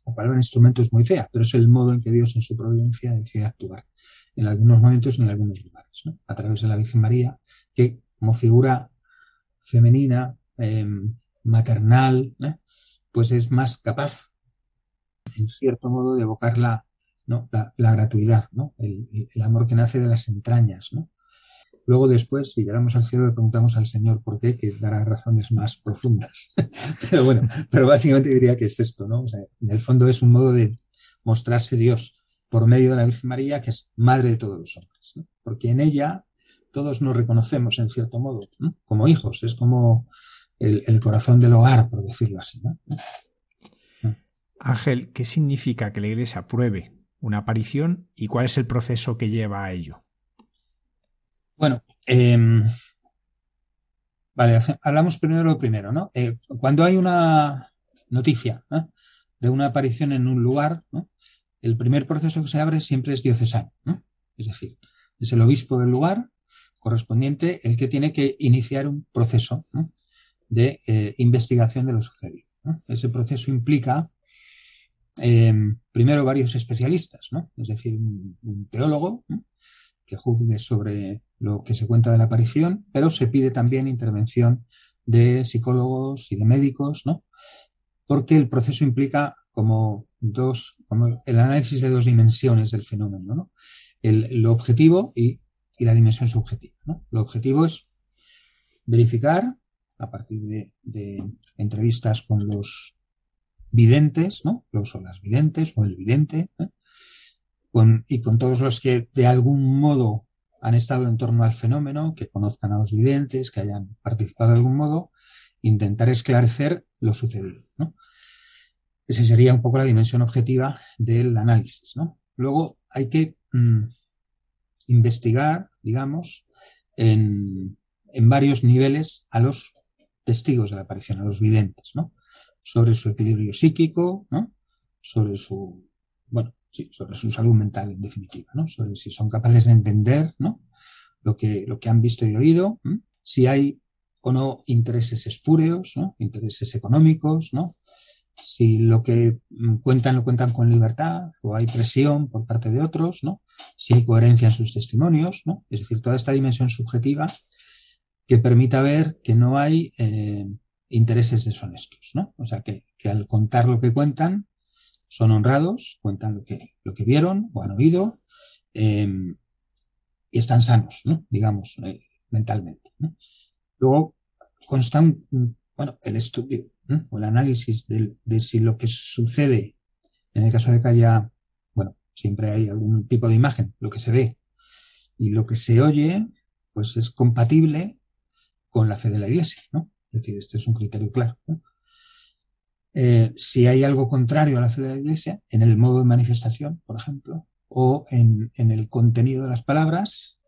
la palabra instrumento es muy fea, pero es el modo en que Dios en su providencia decide actuar en algunos momentos en algunos lugares, ¿no? A través de la Virgen María, que como figura femenina, Em, maternal, pues es más capaz, en cierto modo, de evocar la, ¿no? la, gratuidad, ¿no? El, amor que nace de las entrañas. ¿no? Luego después, si llegamos al cielo, le preguntamos al Señor por qué, que dará razones más profundas. pero bueno, pero básicamente diría que es esto, ¿no? en el fondo es un modo de mostrarse Dios por medio de la Virgen María, que es madre de todos los hombres, porque en ella todos nos reconocemos en cierto modo, como hijos, es como el, corazón del hogar, por decirlo así. Ángel, ¿qué significa que la Iglesia apruebe una aparición y cuál es el proceso que lleva a ello? Bueno, em, vale, hablamos primero lo primero, ¿no? Eh, cuando hay una noticia de una aparición en un lugar, el primer proceso que se abre siempre es diocesano, es decir, es el obispo del lugar correspondiente el que tiene que iniciar un proceso de eh, investigación de lo sucedido. Ese proceso implica, em, primero, varios especialistas, es decir, un, teólogo que juzgue sobre lo que se cuenta de la aparición, pero se pide también intervención de psicólogos y de médicos, ¿no? porque el proceso implica como dos, como el análisis de dos dimensiones del fenómeno, ¿no? el, objetivo y, y, la dimensión subjetiva. ¿no? Lo objetivo es verificar a partir de, entrevistas con los videntes, ¿no? Los o las videntes o el vidente, ¿eh? y con todos los que de algún modo han estado en torno al fenómeno, que conozcan a los videntes, que hayan participado de algún modo, intentar esclarecer lo sucedido. ¿no? Esa sería un poco la dimensión objetiva del análisis. Luego hay que mm, investigar, digamos, en, en varios niveles a los testigos de la aparición, a los videntes, ¿no? Sobre su equilibrio psíquico, ¿no? Sobre su, bueno, sobre su salud mental en definitiva, ¿no? Sobre si son capaces de entender, ¿no? Lo que, lo que han visto y oído, si hay o no intereses espúreos, ¿no? Intereses económicos, ¿no? Si lo que cuentan lo cuentan con libertad o hay presión por parte de otros, ¿no? Si hay coherencia en sus testimonios, ¿no? Es decir, toda esta dimensión subjetiva que permita ver que no hay eh, intereses deshonestos, ¿no? O sea, que, al contar lo que cuentan, son honrados, cuentan lo que, lo que vieron o han oído, em, y están sanos, ¿no? digamos, eh, mentalmente. Luego consta bueno, el estudio o el análisis de, de, si lo que sucede, en el caso de que haya, bueno, siempre hay algún tipo de imagen, lo que se ve y lo que se oye, pues es compatible con la fe de la Iglesia, ¿no? Es decir, este es un criterio claro. Eh, si hay algo contrario a la fe de la Iglesia, en el modo de manifestación, por ejemplo, o en, el contenido de las palabras,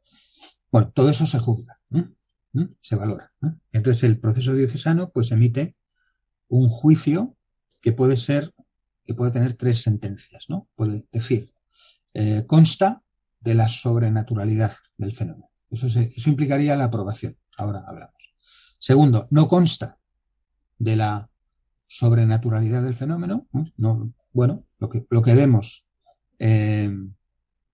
bueno, todo eso se juzga, se valora. Entonces el proceso diocesano pues emite un juicio que puede ser, que puede tener tres sentencias, ¿no? Puede decir, eh, consta de la sobrenaturalidad del fenómeno. Eso, eso implicaría la aprobación ahora hablamos. Segundo, no consta de la sobrenaturalidad del fenómeno. No, bueno, lo que, vemos eh,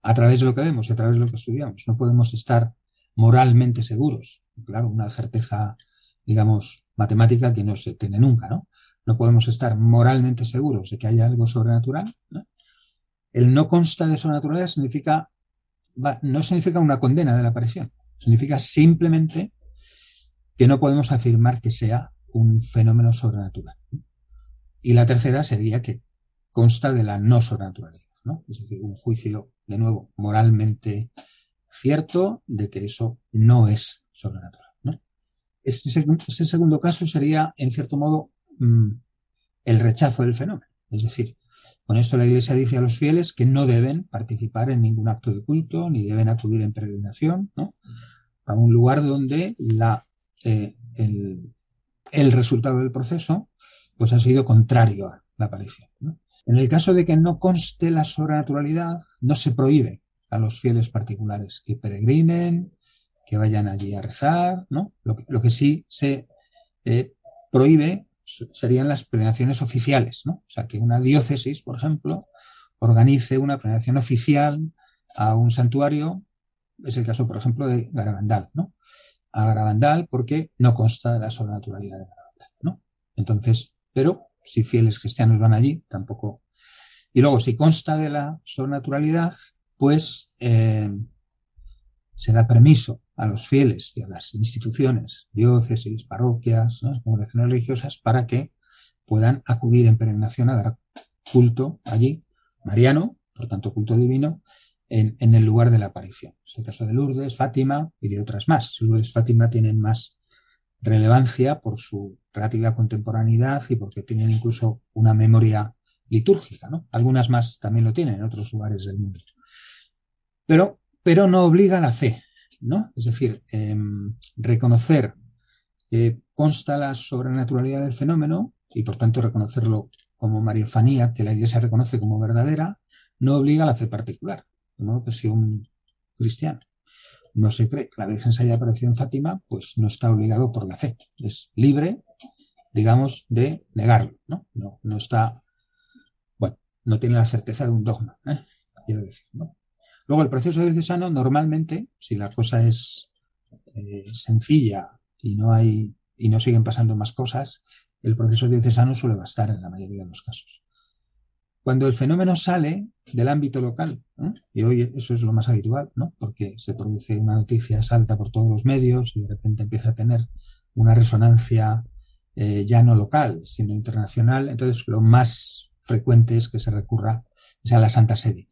a través de lo que vemos y a través de lo que estudiamos. No podemos estar moralmente seguros. Claro, una certeza, digamos, matemática que no se tiene nunca, ¿no? No podemos estar moralmente seguros de que haya algo sobrenatural. El no consta de sobrenaturalidad significa, no significa una condena de la aparición, significa simplemente que no podemos afirmar que sea un fenómeno sobrenatural. Y la tercera sería que consta de la no sobrenaturalidad. Es decir, un juicio, de nuevo, moralmente cierto de que eso no es sobrenatural. ¿no? Este, este segundo caso sería, en cierto modo, mm, el rechazo del fenómeno. Es decir, con esto la Iglesia dice a los fieles que no deben participar en ningún acto de culto, ni deben acudir en peregrinación, a un lugar donde la, eh, el, resultado del proceso pues ha sido contrario a la aparición. En el caso de que no conste la sobrenaturalidad, no se prohíbe a los fieles particulares que peregrinen, que vayan allí a rezar, ¿no? Lo que, lo que sí se eh, prohíbe serían las peregrinaciones oficiales, ¿no? O sea, que una diócesis, por ejemplo, organice una peregrinación oficial a un santuario, es el caso, por ejemplo, de Garabandal, ¿no? A Garabandal porque no consta de la sobrenaturalidad de Garabandal, ¿no? Entonces, pero si fieles cristianos van allí, tampoco. Y luego, si consta de la sobrenaturalidad, pues eh, se da permiso a los fieles y a las instituciones, diócesis, parroquias, congregaciones religiosas, para que puedan acudir en peregrinación a dar culto allí, mariano, por tanto culto divino, en, el lugar de la aparición. Es el caso de Lourdes, Fátima y de otras más. Lourdes Fátima tienen más relevancia por su relativa contemporaneidad y porque tienen incluso una memoria litúrgica. Algunas más también lo tienen en otros lugares del mundo pero, pero no obliga a la fe, ¿no? Es decir, em, reconocer que consta la sobrenaturalidad del fenómeno y por tanto reconocerlo como mariofanía, que la Iglesia reconoce como verdadera, no obliga a la fe particular. De modo que si un cristiano no se cree que la Virgen se haya aparecido en Fátima, pues no está obligado por la fe. Es libre, digamos, de negarlo, ¿no? No, no está, bueno, no tiene la certeza de un dogma, ¿eh? quiero decir. Luego, el proceso diocesano, normalmente, si la cosa es eh, sencilla y no hay y no siguen pasando más cosas, el proceso diocesano suele bastar en la mayoría de los casos. Cuando el fenómeno sale del ámbito local, y hoy eso es lo más habitual, ¿no? porque se produce una noticia, salta por todos los medios y de repente empieza a tener una resonancia eh, ya no local, sino internacional, entonces lo más frecuente es que se recurra a la Santa Sede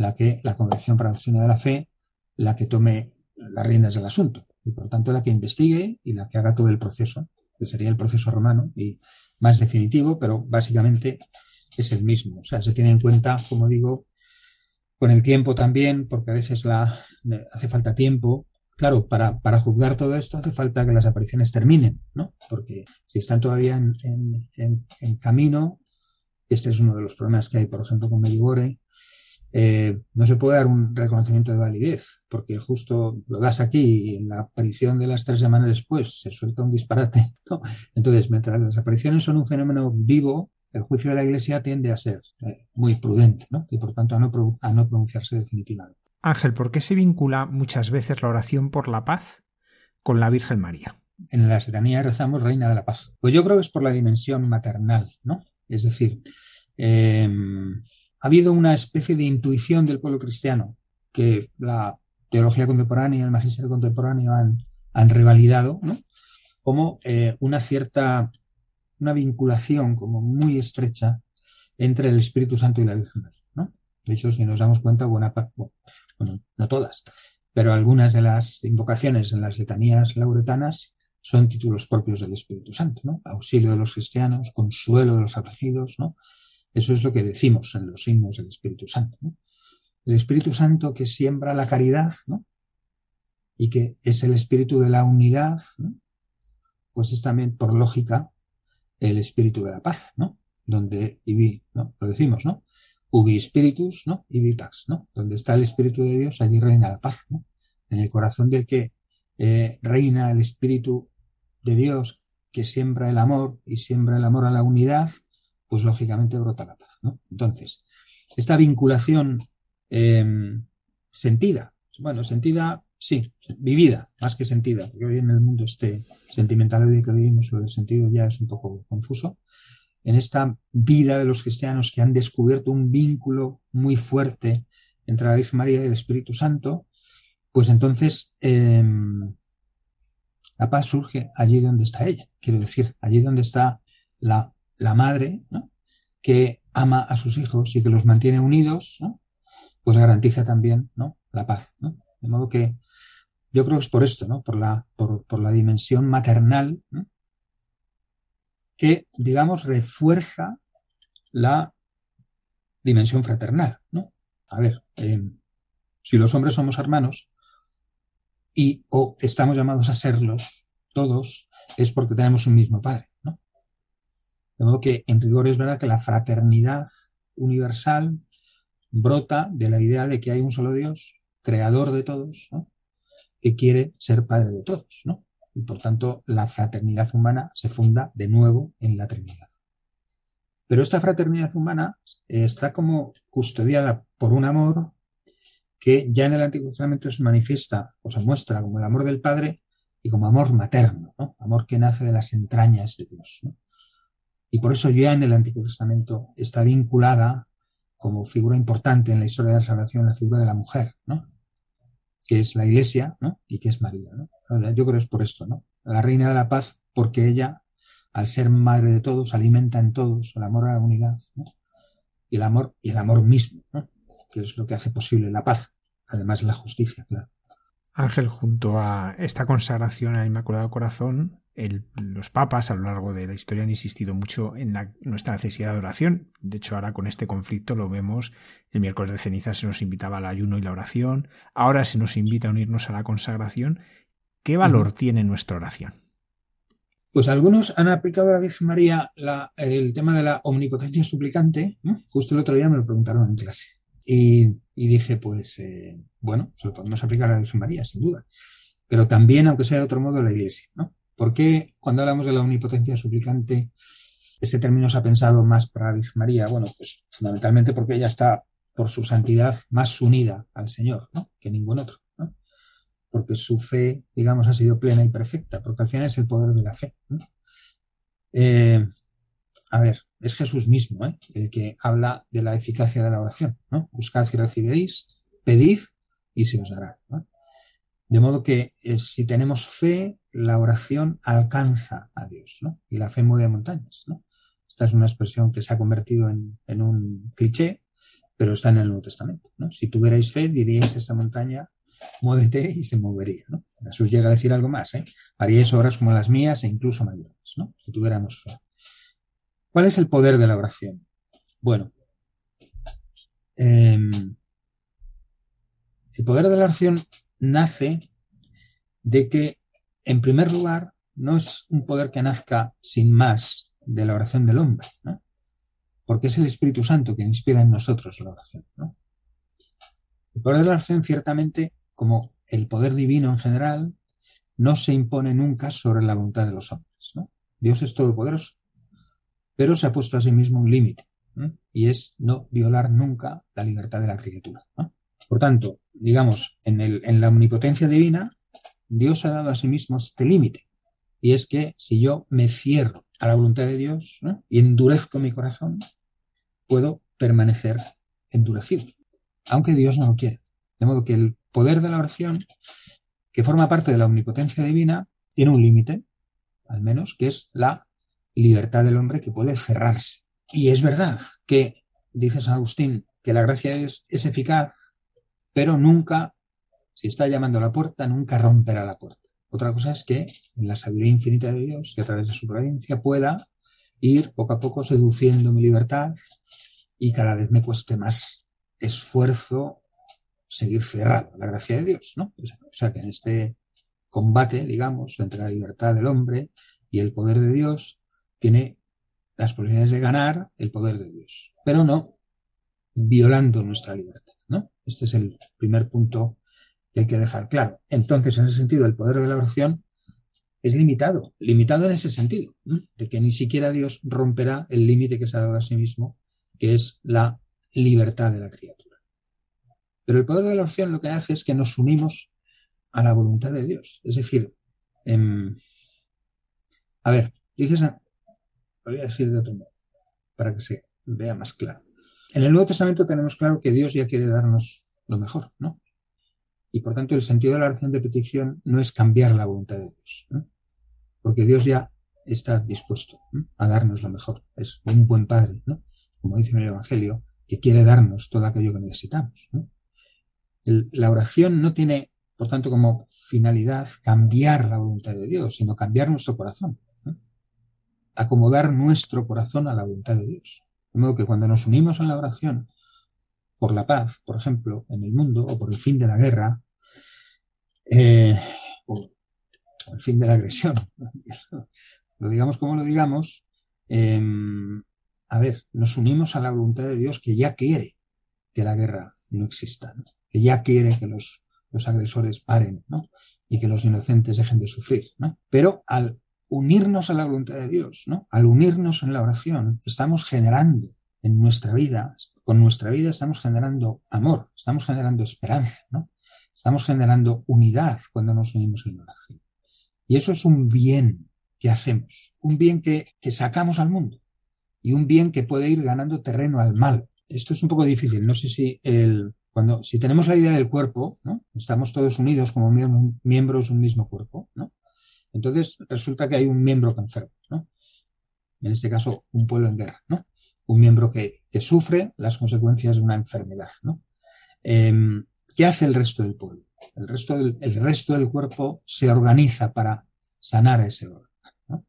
la que la Congregación para la Doctrina de la Fe, la que tome las riendas del asunto y por tanto la que investigue y la que haga todo el proceso, que sería el proceso romano y más definitivo, pero básicamente es el mismo. O sea, se tiene en cuenta, como digo, con el tiempo también, porque a veces la, hace falta tiempo. Claro, para, para juzgar todo esto hace falta que las apariciones terminen, ¿no? Porque si están todavía en, en, camino, este es uno de los problemas que hay, por ejemplo, con Medjugorje, eh, no se puede dar un reconocimiento de validez, porque justo lo das aquí y en la aparición de las tres semanas después se suelta un disparate. Entonces, mientras las apariciones son un fenómeno vivo, el juicio de la Iglesia tiende a ser eh, muy prudente ¿no? y por tanto a no, a no pronunciarse definitivamente. Ángel, ¿por qué se vincula muchas veces la oración por la paz con la Virgen María? En la setanía rezamos Reina de la Paz. Pues yo creo que es por la dimensión maternal, ¿no? Es decir, eh, ha habido una especie de intuición del pueblo cristiano que la teología contemporánea y el magisterio contemporáneo han, han revalidado, ¿no? como eh, una cierta, una vinculación como muy estrecha entre el Espíritu Santo y la Virgen María. ¿no? De hecho, si nos damos cuenta, buena parte, bueno, no todas, pero algunas de las invocaciones en las letanías lauretanas son títulos propios del Espíritu Santo, ¿no? Auxilio de los cristianos, consuelo de los afligidos, ¿no? Eso es lo que decimos en los signos del Espíritu Santo. El Espíritu Santo que siembra la caridad, ¿no? y que es el espíritu de la unidad, pues es también, por lógica, el espíritu de la paz, ¿no? Donde, y ¿no? Lo decimos, ¿no? Ubi spiritus, ¿no? Y pax, ¿no? Donde está el espíritu de Dios, allí reina la paz. En el corazón del que eh, reina el espíritu de Dios, que siembra el amor y siembra el amor a la unidad, pues lógicamente brota la paz. ¿no? Entonces, esta vinculación eh, sentida. Bueno, sentida, sí, vivida, más que sentida, porque hoy en el mundo este sentimental que vivimos, lo de sentido ya es un poco confuso. En esta vida de los cristianos que han descubierto un vínculo muy fuerte entre la Virgen María y el Espíritu Santo, pues entonces em, la paz surge allí donde está ella, quiero decir, allí donde está la, la madre, que ama a sus hijos y que los mantiene unidos, pues garantiza también ¿no? la paz. De modo que yo creo que es por esto, ¿no? por, la, por, por la dimensión maternal, que, digamos, refuerza la dimensión fraternal. ¿no? A ver, em, si los hombres somos hermanos y o estamos llamados a serlos todos, es porque tenemos un mismo padre. De modo que, en rigor, es verdad que la fraternidad universal brota de la idea de que hay un solo Dios, creador de todos, que quiere ser padre de todos. ¿no? Y por tanto, la fraternidad humana se funda de nuevo en la Trinidad. Pero esta fraternidad humana está como custodiada por un amor que ya en el Antiguo Testamento se manifiesta o se muestra como el amor del Padre y como amor materno, ¿no? amor que nace de las entrañas de Dios. ¿no? Y por eso ya en el Antiguo Testamento está vinculada como figura importante en la historia de la salvación la figura de la mujer, ¿no? Que es la iglesia ¿no? y que es María. ¿no? Yo creo que es por esto, ¿no? La reina de la paz, porque ella, al ser madre de todos, alimenta en todos el amor a la unidad y el amor y el amor mismo, que es lo que hace posible la paz, además de la justicia. Ángel, junto a esta consagración al Inmaculado Corazón, los papas a lo largo de la historia han insistido mucho en nuestra necesidad de oración. De hecho, ahora con este conflicto lo vemos. El miércoles de ceniza se nos invitaba al ayuno y la oración. Ahora se nos invita a unirnos a la consagración. ¿Qué valor tiene nuestra oración? Pues algunos han aplicado a la Virgen María el tema de la omnipotencia suplicante. Justo el otro día me lo preguntaron en clase. Y, dije, pues, eh, bueno, se lo podemos aplicar a la Virgen María, sin duda. Pero también, aunque sea de otro modo, a la Iglesia. ¿no? ¿Por qué cuando hablamos de la omnipotencia suplicante, ese término se ha pensado más para Virgen María? Bueno, pues fundamentalmente porque ella está por su santidad más unida al Señor ¿no? que ningún otro. Porque su fe, digamos, ha sido plena y perfecta, porque al final es el poder de la fe. Eh, a ver, es Jesús mismo ¿eh? el que habla de la eficacia de la oración. ¿no? Buscad y recibiréis, pedid y se os dará. De modo que eh, si tenemos fe, la oración alcanza a Dios, ¿no? Y la fe mueve montañas, ¿no? Esta es una expresión que se ha convertido en, un cliché, pero está en el Nuevo Testamento, ¿no? Si tuvierais fe, diríais esta montaña, muévete y se movería, ¿no? Jesús llega a decir algo más, ¿eh? Haríais obras como las mías e incluso mayores, ¿no? Si tuviéramos fe. ¿Cuál es el poder de la oración? Bueno, em, el poder de la oración nace de que en primer lugar, no es un poder que nazca sin más de la oración del hombre, porque es el Espíritu Santo quien inspira en nosotros la oración. El poder de la oración, ciertamente, como el poder divino en general, no se impone nunca sobre la voluntad de los hombres. Dios es todopoderoso, pero se ha puesto a sí mismo un límite, y es no violar nunca la libertad de la criatura. Por tanto, digamos, en, en la omnipotencia divina, Dios ha dado a sí mismo este límite. Y es que si yo me cierro a la voluntad de Dios y endurezco mi corazón, puedo permanecer endurecido, aunque Dios no lo quiera. De modo que el poder de la oración, que forma parte de la omnipotencia divina, tiene un límite, al menos, que es la libertad del hombre que puede cerrarse. Y es verdad que, dice San Agustín, que la gracia es eficaz, pero nunca si está llamando a la puerta, nunca romperá la puerta. Otra cosa es que en la sabiduría infinita de Dios, que a través de su providencia pueda ir poco a poco seduciendo mi libertad y cada vez me cueste más esfuerzo seguir cerrado la gracia de Dios, ¿no? O sea, que en este combate, digamos, entre la libertad del hombre y el poder de Dios, tiene las posibilidades de ganar el poder de Dios, pero no violando nuestra libertad, ¿no? Este es el primer punto que hay que dejar claro. Entonces, en ese sentido, el poder de la oración es limitado, limitado en ese sentido, de que ni siquiera Dios romperá el límite que se ha dado a sí mismo, que es la libertad de la criatura. Pero el poder de la oración lo que hace es que nos unimos a la voluntad de Dios. Es decir, em, a ver, dices, lo voy a decir de otro modo, para que se vea más claro. En el Nuevo Testamento tenemos claro que Dios ya quiere darnos lo mejor, ¿no? Y por tanto el sentido de la oración de petición no es cambiar la voluntad de Dios, ¿no? porque Dios ya está dispuesto a darnos lo mejor. Es un buen padre, ¿no? Como dice en el Evangelio, que quiere darnos todo aquello que necesitamos. ¿no? la oración no tiene, por tanto, como finalidad cambiar la voluntad de Dios, sino cambiar nuestro corazón. Acomodar nuestro corazón a la voluntad de Dios. De modo que cuando nos unimos en la oración por la paz, por ejemplo, en el mundo, o por el fin de la guerra, eh, o, el fin de la agresión, lo digamos como lo digamos, em, a ver, nos unimos a la voluntad de Dios que ya quiere que la guerra no exista, que ya quiere que los, los agresores paren y que los inocentes dejen de sufrir. Pero al unirnos a la voluntad de Dios, ¿no? al unirnos en la oración, estamos generando en nuestra vida, con nuestra vida estamos generando amor, estamos generando esperanza, ¿no? estamos generando unidad cuando nos unimos en la oración. Y eso es un bien que hacemos, un bien que, sacamos al mundo y un bien que puede ir ganando terreno al mal. Esto es un poco difícil. No sé si el, cuando, si tenemos la idea del cuerpo, ¿no? Estamos todos unidos como miembros un mismo cuerpo, ¿no? Entonces resulta que hay un miembro que enferma, ¿no? En este caso, un pueblo en guerra, ¿no? Un miembro que, sufre las consecuencias de una enfermedad, ¿no? Em, ¿Qué hace el resto del pueblo? El resto del, el resto del cuerpo se organiza para sanar ese órgano. ¿no?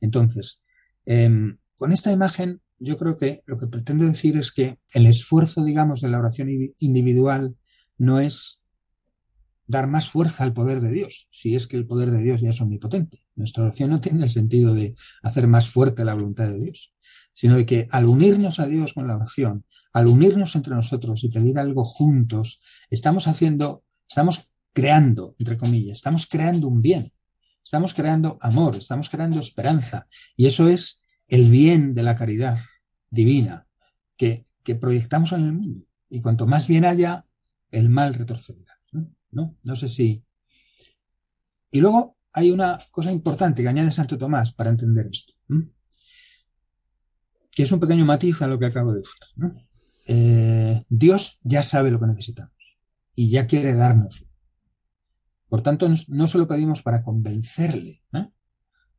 Entonces, em, con esta imagen, yo creo que lo que pretendo decir es que el esfuerzo, digamos, de la oración individual no es dar más fuerza al poder de Dios, si es que el poder de Dios ya es omnipotente. Nuestra oración no tiene el sentido de hacer más fuerte la voluntad de Dios, sino de que al unirnos a Dios con la oración, al unirnos entre nosotros y pedir algo juntos, estamos haciendo, estamos creando, entre comillas, estamos creando un bien, estamos creando amor, estamos creando esperanza, y eso es el bien de la caridad divina que, que proyectamos en el mundo. Y cuanto más bien haya, el mal retrocederá. ¿No? No sé si. Y luego hay una cosa importante que añade Santo Tomás para entender esto, que es un pequeño matiz a lo que acabo de decir. Eh, Dios ya sabe lo que necesitamos y ya quiere dárnoslo. Por tanto, no se lo pedimos para convencerle,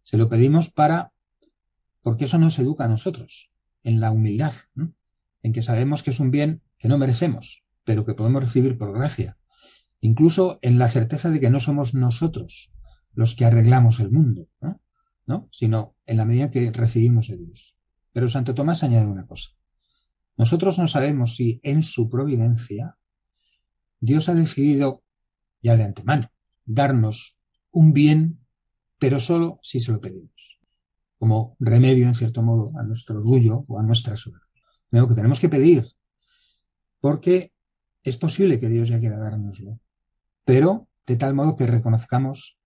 se lo pedimos para, porque eso nos educa a nosotros, en la humildad, en que sabemos que es un bien que no merecemos, pero que podemos recibir por gracia incluso en la certeza de que no somos nosotros los que arreglamos el mundo, ¿no? sino en la medida que recibimos de Dios. Pero Santo Tomás añade una cosa. Nosotros no sabemos si en su providencia Dios ha decidido ya de antemano darnos un bien, pero solo si se lo pedimos, como remedio, en cierto modo, a nuestro orgullo o a nuestra soberanía. Lo que tenemos que pedir, porque es posible que Dios ya quiera dárnoslo, pero de tal modo que reconozcamos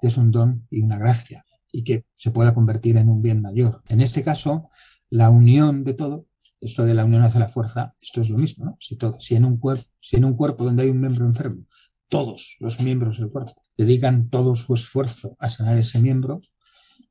que es un don y una gracia y que se pueda convertir en un bien mayor. En este caso, la unión de todo, esto de la unión hace la fuerza, esto es lo mismo, ¿no? Si, todo, si, en un cuerpo, si en un cuerpo donde hay un miembro enfermo, todos los miembros del cuerpo dedican todo su esfuerzo a sanar ese miembro,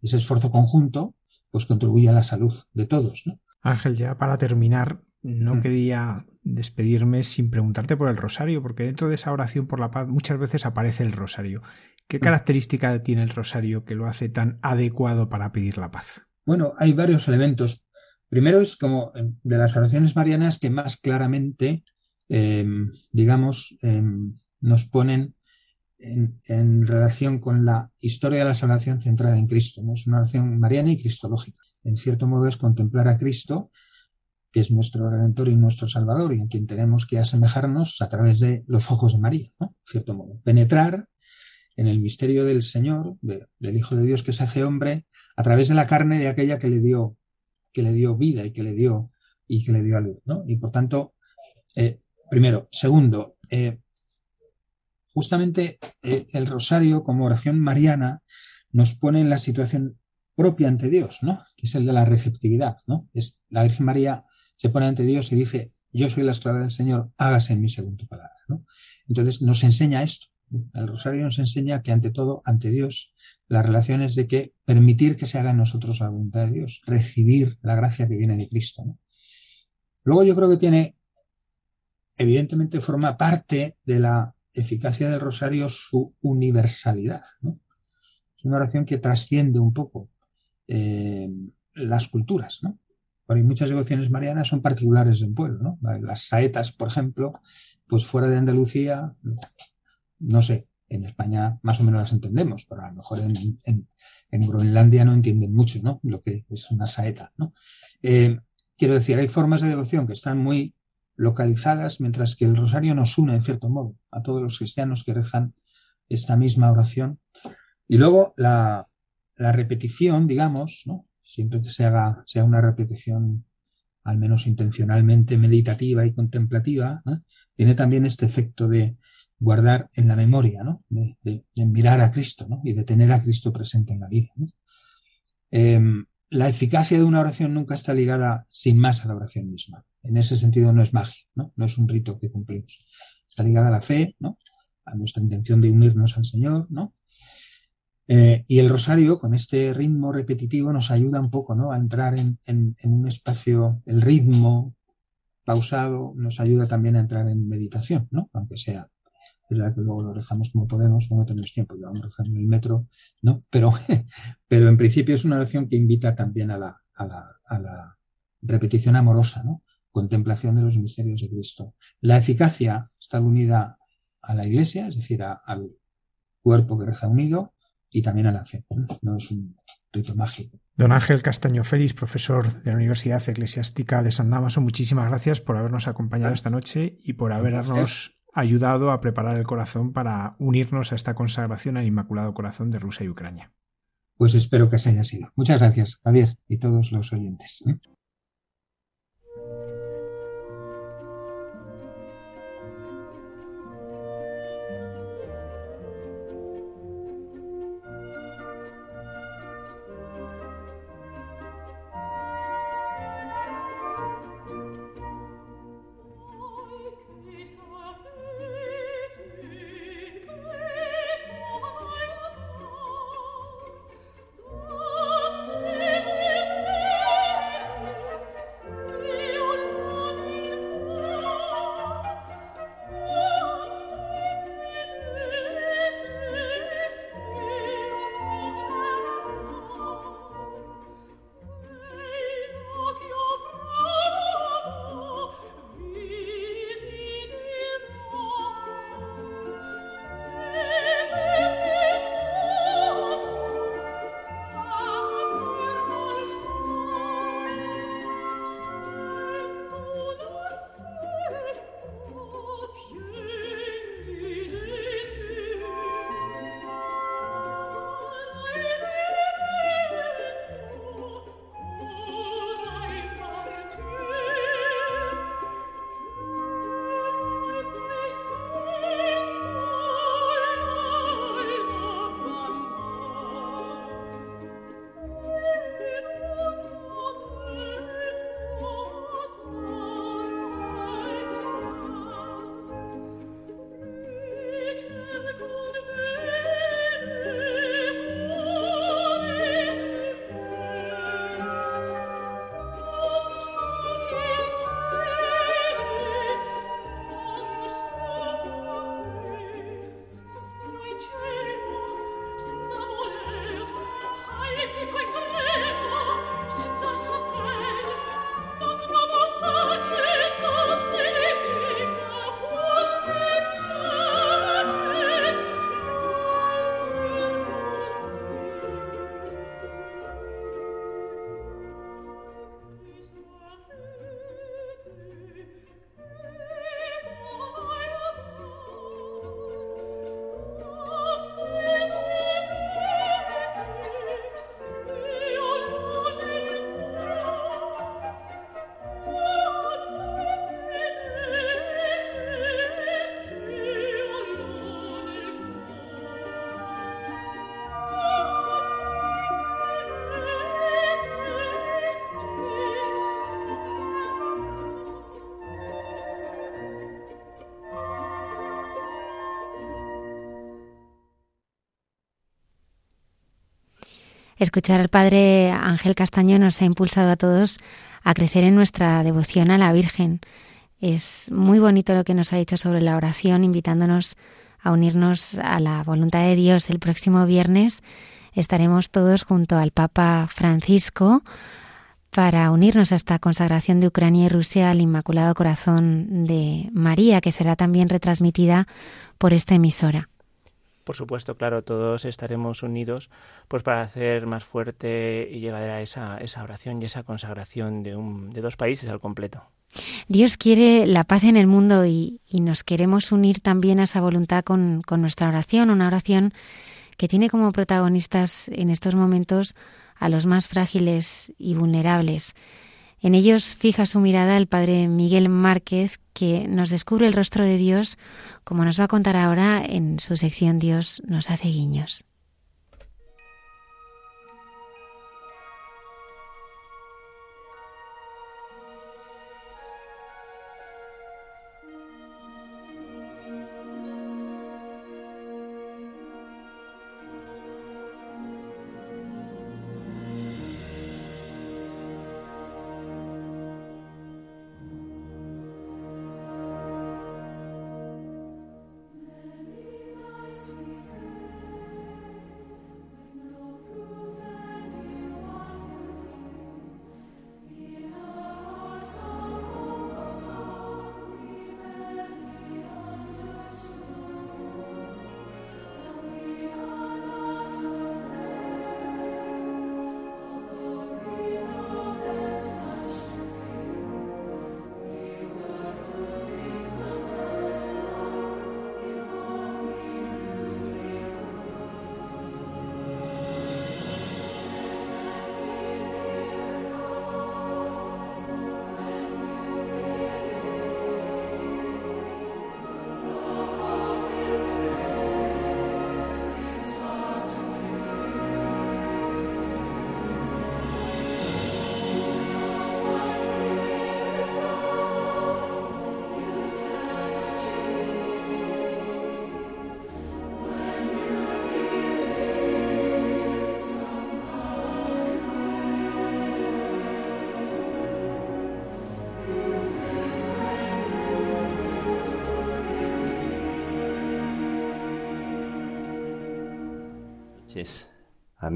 ese esfuerzo conjunto, pues contribuye a la salud de todos, ¿no? Ángel, ya para terminar, no mm. quería despedirme sin preguntarte por el rosario, porque dentro de esa oración por la paz muchas veces aparece el rosario. ¿Qué mm. característica tiene el rosario que lo hace tan adecuado para pedir la paz? Bueno, hay varios elementos. Primero es como eh, de las oraciones marianas que más claramente, em, digamos, em, nos ponen en, relación con la historia de la salvación centrada en Cristo. ¿no? Es una oración mariana y cristológica. En cierto modo es contemplar a Cristo que es nuestro Redentor y nuestro Salvador, y en quien tenemos que asemejarnos a través de los ojos de María, ¿no? cierto modo. Penetrar en el misterio del Señor, del Hijo de Dios que se hace hombre, a través de la carne de aquella que le dio, que le dio vida y que le dio, y que le dio a luz, ¿no? Y por tanto, eh, primero. Segundo, eh, justamente eh, el rosario como oración mariana nos pone en la situación propia ante Dios, ¿no? Que es el de la receptividad, ¿no? Es la Virgen María se pone ante Dios y dice, yo soy la esclava del Señor, hágase en mí según tu palabra. Entonces nos enseña esto. El rosario nos enseña que ante todo, ante Dios, la relación es de que permitir que se haga en nosotros la voluntad de Dios, recibir la gracia que viene de Cristo. Luego yo creo que tiene, evidentemente forma parte de la eficacia del rosario su universalidad. Es una oración que trasciende un poco eh, las culturas. ¿no? Porque muchas devociones marianas son particulares del pueblo. ¿no? Las saetas, por ejemplo, pues fuera de Andalucía, no sé, en España más o menos las entendemos, pero a lo mejor en, Groenlandia no entienden mucho ¿no? lo que es una saeta. ¿no? Eh, quiero decir, hay formas de devoción que están muy localizadas, mientras que el rosario nos une, en cierto modo, a todos los cristianos que rezan esta misma oración. Y luego la, repetición, digamos, ¿no? Siempre que se haga sea una repetición al menos intencionalmente meditativa y contemplativa, tiene también este efecto de guardar en la memoria, ¿no? de, mirar a Cristo ¿no? y de tener a Cristo presente en la vida. Em, la eficacia de una oración nunca está ligada sin más a la oración misma. En ese sentido no es magia, no, no es un rito que cumplimos. Está ligada a la fe, ¿no? a nuestra intención de unirnos al Señor, ¿no? Eh, y el rosario, con este ritmo repetitivo, nos ayuda un poco ¿no? a entrar en, en, un espacio, el ritmo pausado nos ayuda también a entrar en meditación, ¿no? aunque sea verdad luego lo rezamos como podemos, no tenemos tiempo, ya vamos rezando en el metro, ¿no? Pero, pero en principio es una oración que invita también a la, a la, a la repetición amorosa, ¿no? Contemplación de los misterios de Cristo. La eficacia está unida a la iglesia, es decir, al cuerpo que reza unido y también a la fe. No es un rito mágico. Don Ángel Castaño Félix, profesor de la Universidad Eclesiástica de San Damaso, muchísimas gracias por habernos acompañado esta noche y por habernos ayudado a preparar el corazón para unirnos a esta consagración al Inmaculado Corazón de Rusia y Ucrania. Pues espero que así haya sido. Muchas gracias, Javier, y todos los oyentes. Escuchar al Padre Ángel Castaño nos ha impulsado a todos a crecer en nuestra devoción a la Virgen. Es muy bonito lo que nos ha dicho sobre la oración, invitándonos a unirnos a la voluntad de Dios. El próximo viernes estaremos todos junto al Papa Francisco para unirnos a esta consagración de Ucrania y Rusia al Inmaculado Corazón de María, que será también retransmitida por esta emisora por supuesto, claro, todos estaremos unidos pues para hacer más fuerte y llegar a esa, esa oración y esa consagración de, un, de dos países al completo. Dios quiere la paz en el mundo y, nos queremos unir también a esa voluntad con, con nuestra oración, una oración que tiene como protagonistas en estos momentos a los más frágiles y vulnerables. En ellos fija su mirada el padre Miguel Márquez, que nos descubre el rostro de Dios, como nos va a contar ahora en su sección Dios nos hace guiños.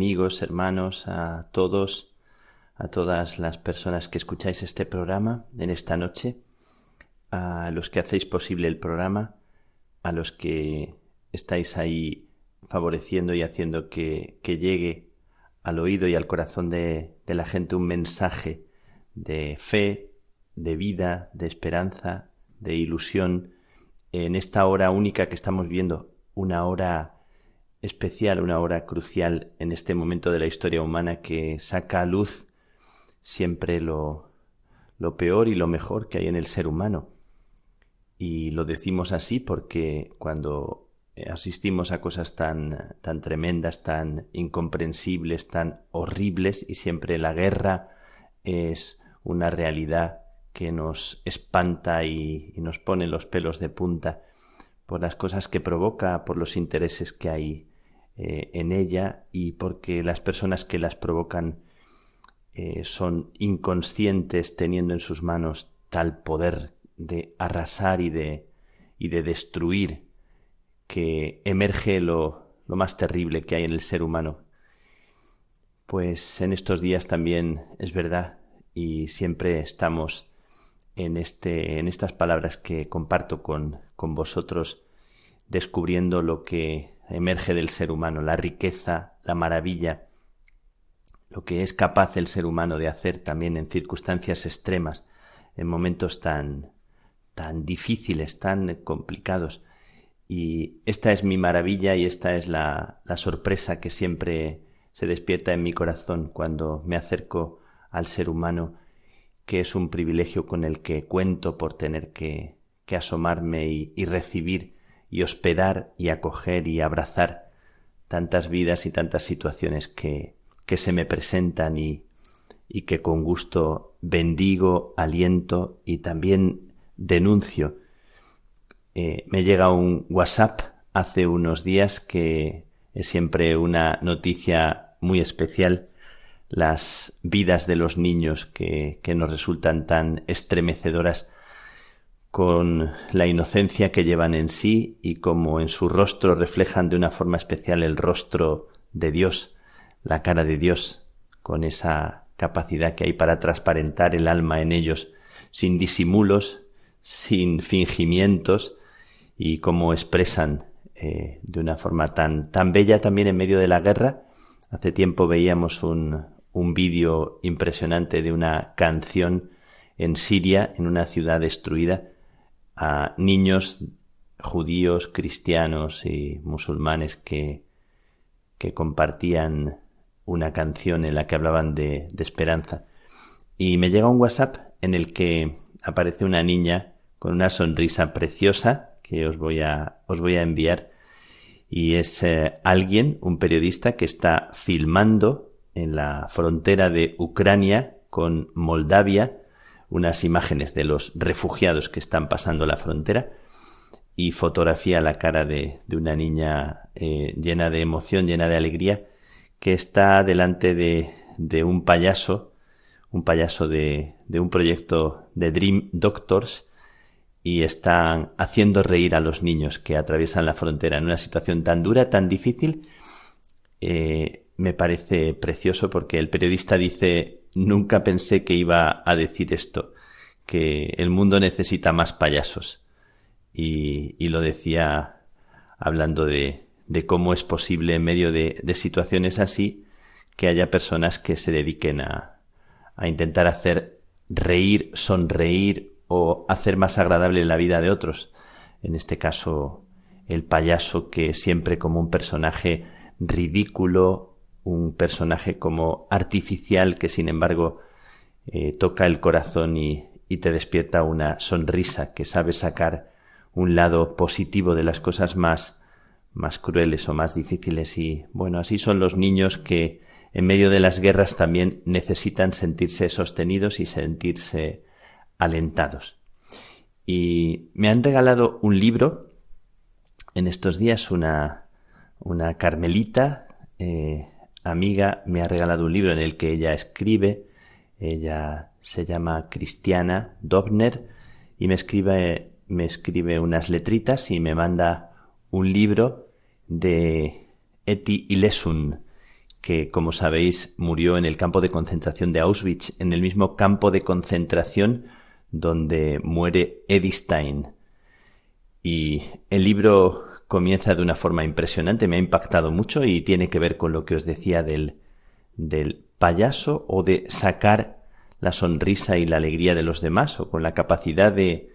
Amigos, hermanos, a todos, a todas las personas que escucháis este programa en esta noche, a los que hacéis posible el programa, a los que estáis ahí favoreciendo y haciendo que, llegue al oído y al corazón de, de la gente un mensaje de fe, de vida, de esperanza, de ilusión en esta hora única que estamos viendo, una hora especial, una hora crucial en este momento de la historia humana que saca a luz siempre lo, lo peor y lo mejor que hay en el ser humano. Y lo decimos así porque cuando asistimos a cosas tan, tan tremendas, tan incomprensibles, tan horribles, y siempre la guerra es una realidad que nos espanta y, y nos pone los pelos de punta por las cosas que provoca, por los intereses que hay eh, en ella y porque las personas que las provocan eh, son inconscientes teniendo en sus manos tal poder de arrasar y de, y de destruir que emerge lo, lo más terrible que hay en el ser humano. Pues en estos días también es verdad y siempre estamos en, este, en estas palabras que comparto con, con vosotros descubriendo lo que emerge del ser humano, la riqueza, la maravilla, lo que es capaz el ser humano de hacer también en circunstancias extremas, en momentos tan tan difíciles, tan complicados. Y esta es mi maravilla y esta es la, la sorpresa que siempre se despierta en mi corazón cuando me acerco al ser humano, que es un privilegio con el que cuento por tener que, que asomarme y, y recibir y hospedar y acoger y abrazar tantas vidas y tantas situaciones que, que se me presentan y, y que con gusto bendigo, aliento y también denuncio. Eh, me llega un WhatsApp hace unos días que es siempre una noticia muy especial las vidas de los niños que, que nos resultan tan estremecedoras con la inocencia que llevan en sí y como en su rostro reflejan de una forma especial el rostro de Dios, la cara de Dios, con esa capacidad que hay para transparentar el alma en ellos, sin disimulos, sin fingimientos, y cómo expresan eh, de una forma tan, tan bella también en medio de la guerra. Hace tiempo veíamos un, un vídeo impresionante de una canción en Siria, en una ciudad destruida, a niños judíos, cristianos y musulmanes que, que compartían una canción en la que hablaban de, esperanza. Y me llega un WhatsApp en el que aparece una niña con una sonrisa preciosa que os voy a, os voy a enviar. Y es eh, alguien, un periodista, que está filmando en la frontera de Ucrania con Moldavia unas imágenes de los refugiados que están pasando la frontera y fotografía la cara de, de una niña eh, llena de emoción, llena de alegría, que está delante de, de un payaso, un payaso de, de, un proyecto de Dream Doctors, y están haciendo reír a los niños que atraviesan la frontera en una situación tan dura, tan difícil. Eh, me parece precioso porque el periodista dice nunca pensé que iba a decir esto, que el mundo necesita más payasos. Y, y lo decía hablando de, cómo es posible en medio de, de, situaciones así que haya personas que se dediquen a, a intentar hacer reír, sonreír o hacer más agradable la vida de otros. En este caso, el payaso que siempre como un personaje ridículo, un personaje como artificial que sin embargo eh, toca el corazón y, te despierta una sonrisa que sabe sacar un lado positivo de las cosas más más crueles o más difíciles. Y bueno así son los niños que en medio de las guerras también necesitan sentirse sostenidos y sentirse alentados. Y me han regalado un libro en estos días una una carmelita eh, amiga me ha regalado un libro en el que ella escribe. Ella se llama Cristiana Dobner y me escribe, me escribe unas letritas y me manda un libro de Eti Ilesun, que como sabéis murió en el campo de concentración de Auschwitz, en el mismo campo de concentración donde muere Edith Stein. Y el libro comienza de una forma impresionante, me ha impactado mucho y tiene que ver con lo que os decía del, del payaso o de sacar la sonrisa y la alegría de los demás o con la capacidad de,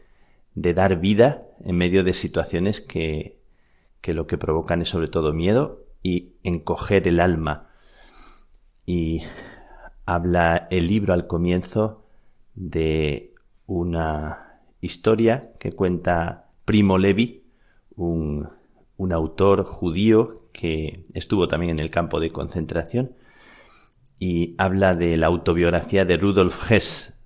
de dar vida en medio de situaciones que, que lo que provocan es sobre todo miedo y encoger el alma. Y habla el libro al comienzo de una historia que cuenta Primo Levi, un un autor judío que estuvo también en el campo de concentración y habla de la autobiografía de Rudolf Hess.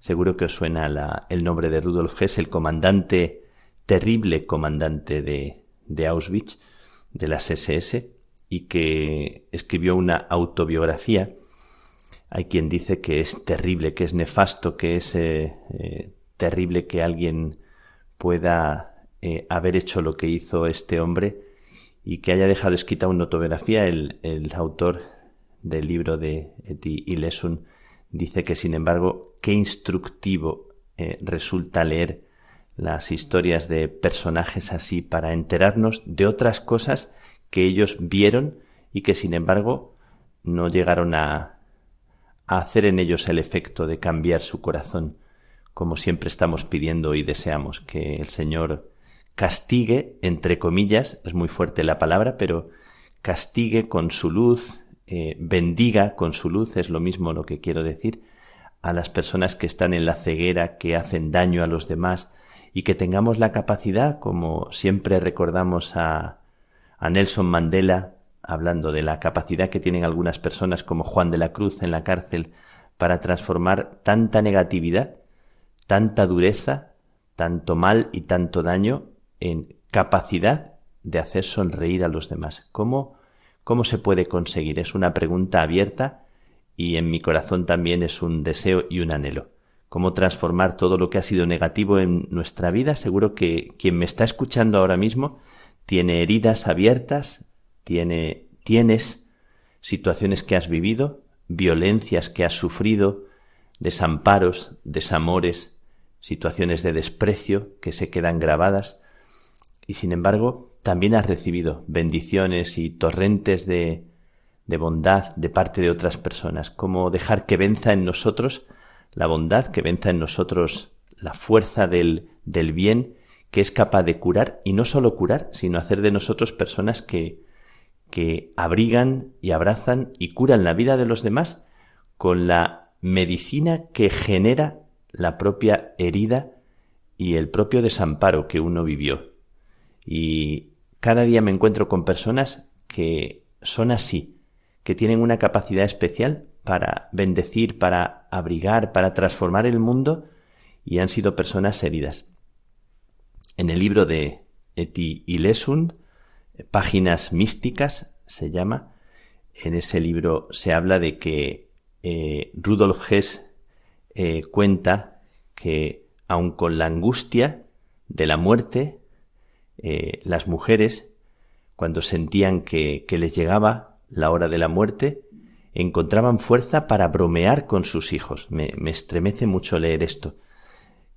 Seguro que os suena la, el nombre de Rudolf Hess, el comandante, terrible comandante de, de Auschwitz, de las SS, y que escribió una autobiografía. Hay quien dice que es terrible, que es nefasto, que es eh, eh, terrible que alguien pueda eh, haber hecho lo que hizo este hombre y que haya dejado escrita una autobiografía. El, el autor del libro de Eti Ilesun dice que, sin embargo, qué instructivo eh, resulta leer las historias de personajes así para enterarnos de otras cosas que ellos vieron y que, sin embargo, no llegaron a, a hacer en ellos el efecto de cambiar su corazón, como siempre estamos pidiendo y deseamos que el Señor castigue, entre comillas, es muy fuerte la palabra, pero castigue con su luz, eh, bendiga con su luz, es lo mismo lo que quiero decir, a las personas que están en la ceguera, que hacen daño a los demás, y que tengamos la capacidad, como siempre recordamos a, a Nelson Mandela, hablando de la capacidad que tienen algunas personas como Juan de la Cruz en la cárcel, para transformar tanta negatividad, tanta dureza, tanto mal y tanto daño en capacidad de hacer sonreír a los demás. ¿Cómo, ¿Cómo se puede conseguir? Es una pregunta abierta y en mi corazón también es un deseo y un anhelo. ¿Cómo transformar todo lo que ha sido negativo en nuestra vida? Seguro que quien me está escuchando ahora mismo tiene heridas abiertas, tiene, tienes situaciones que has vivido, violencias que has sufrido, desamparos, desamores, situaciones de desprecio que se quedan grabadas y sin embargo también has recibido bendiciones y torrentes de, de bondad de parte de otras personas, como dejar que venza en nosotros la bondad, que venza en nosotros la fuerza del, del bien, que es capaz de curar, y no solo curar, sino hacer de nosotros personas que, que abrigan y abrazan y curan la vida de los demás con la medicina que genera la propia herida y el propio desamparo que uno vivió. Y cada día me encuentro con personas que son así, que tienen una capacidad especial para bendecir, para abrigar, para transformar el mundo y han sido personas heridas. En el libro de Eti Ilesund, Páginas místicas se llama, en ese libro se habla de que eh, Rudolf Hess eh, cuenta que aun con la angustia de la muerte, eh, las mujeres, cuando sentían que, les llegaba la hora de la muerte, encontraban fuerza para bromear con sus hijos. Me, me, estremece mucho leer esto,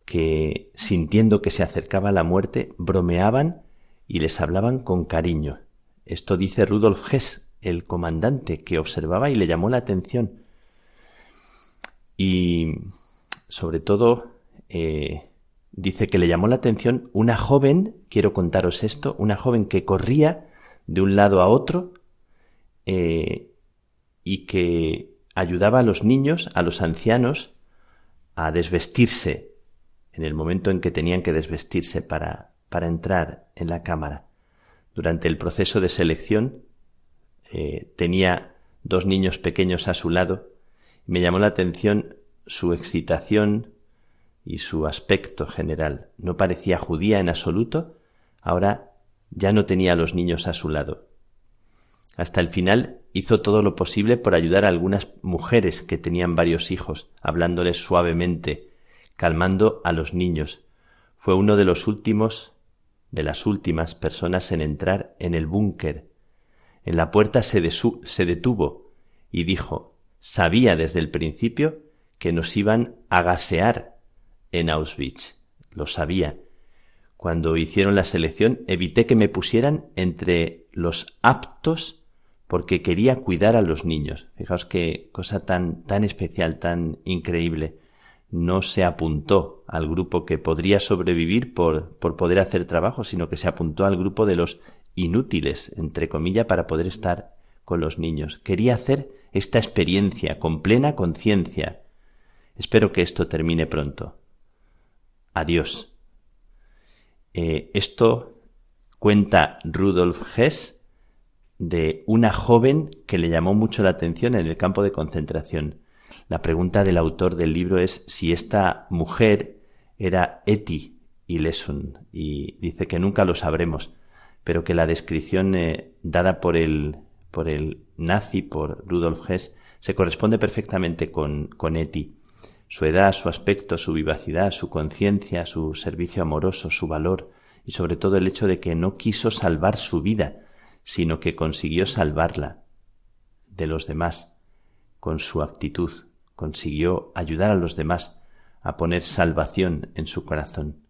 que sintiendo que se acercaba la muerte, bromeaban y les hablaban con cariño. Esto dice Rudolf Hess, el comandante, que observaba y le llamó la atención. Y sobre todo eh, dice que le llamó la atención una joven, quiero contaros esto, una joven que corría de un lado a otro eh, y que ayudaba a los niños, a los ancianos, a desvestirse en el momento en que tenían que desvestirse para, para entrar en la cámara. Durante el proceso de selección eh, tenía dos niños pequeños a su lado. Me llamó la atención su excitación y su aspecto general. No parecía judía en absoluto. Ahora ya no tenía a los niños a su lado. Hasta el final hizo todo lo posible por ayudar a algunas mujeres que tenían varios hijos, hablándoles suavemente, calmando a los niños. Fue uno de los últimos de las últimas personas en entrar en el búnker. En la puerta se, se detuvo y dijo sabía desde el principio que nos iban a gasear en Auschwitz. Lo sabía. Cuando hicieron la selección evité que me pusieran entre los aptos porque quería cuidar a los niños. Fijaos qué cosa tan, tan especial, tan increíble no se apuntó al grupo que podría sobrevivir por, por poder hacer trabajo, sino que se apuntó al grupo de los inútiles, entre comillas, para poder estar con los niños. Quería hacer esta experiencia con plena conciencia. Espero que esto termine pronto. Adiós. Eh, esto cuenta Rudolf Hess de una joven que le llamó mucho la atención en el campo de concentración. La pregunta del autor del libro es si esta mujer era Eti Ilesun y dice que nunca lo sabremos, pero que la descripción eh, dada por el, por el nazi, por Rudolf Hess, se corresponde perfectamente con, con Eti. Su edad, su aspecto, su vivacidad, su conciencia, su servicio amoroso, su valor y sobre todo el hecho de que no quiso salvar su vida, sino que consiguió salvarla de los demás con su actitud, consiguió ayudar a los demás a poner salvación en su corazón.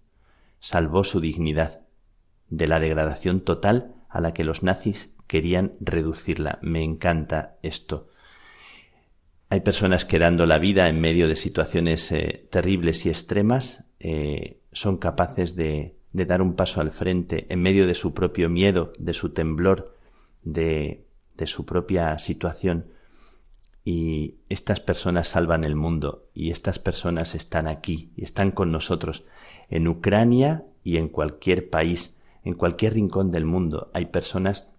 Salvó su dignidad de la degradación total a la que los nazis querían reducirla. Me encanta esto. Hay personas que dando la vida en medio de situaciones eh, terribles y extremas eh, son capaces de, dar un paso al frente en medio de su propio miedo, de su temblor, de, de su propia situación y estas personas salvan el mundo y estas personas están aquí y están con nosotros en Ucrania y en cualquier país, en cualquier rincón del mundo. Hay personas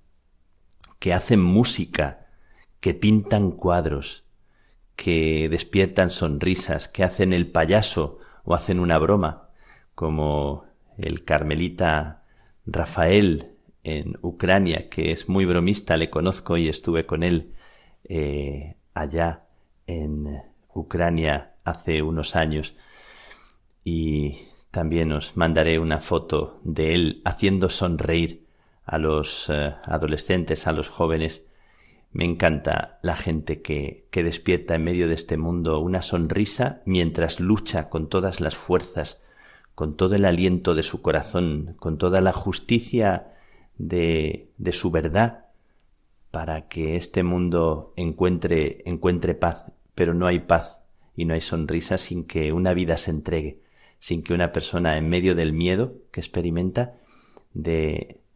que hacen música, que pintan cuadros, que despiertan sonrisas, que hacen el payaso o hacen una broma, como el carmelita Rafael en Ucrania, que es muy bromista, le conozco y estuve con él eh, allá en Ucrania hace unos años y también os mandaré una foto de él haciendo sonreír a los eh, adolescentes, a los jóvenes. Me encanta la gente que, que despierta en medio de este mundo una sonrisa mientras lucha con todas las fuerzas, con todo el aliento de su corazón, con toda la justicia de, de su verdad, para que este mundo encuentre, encuentre paz, pero no hay paz y no hay sonrisa sin que una vida se entregue, sin que una persona en medio del miedo que experimenta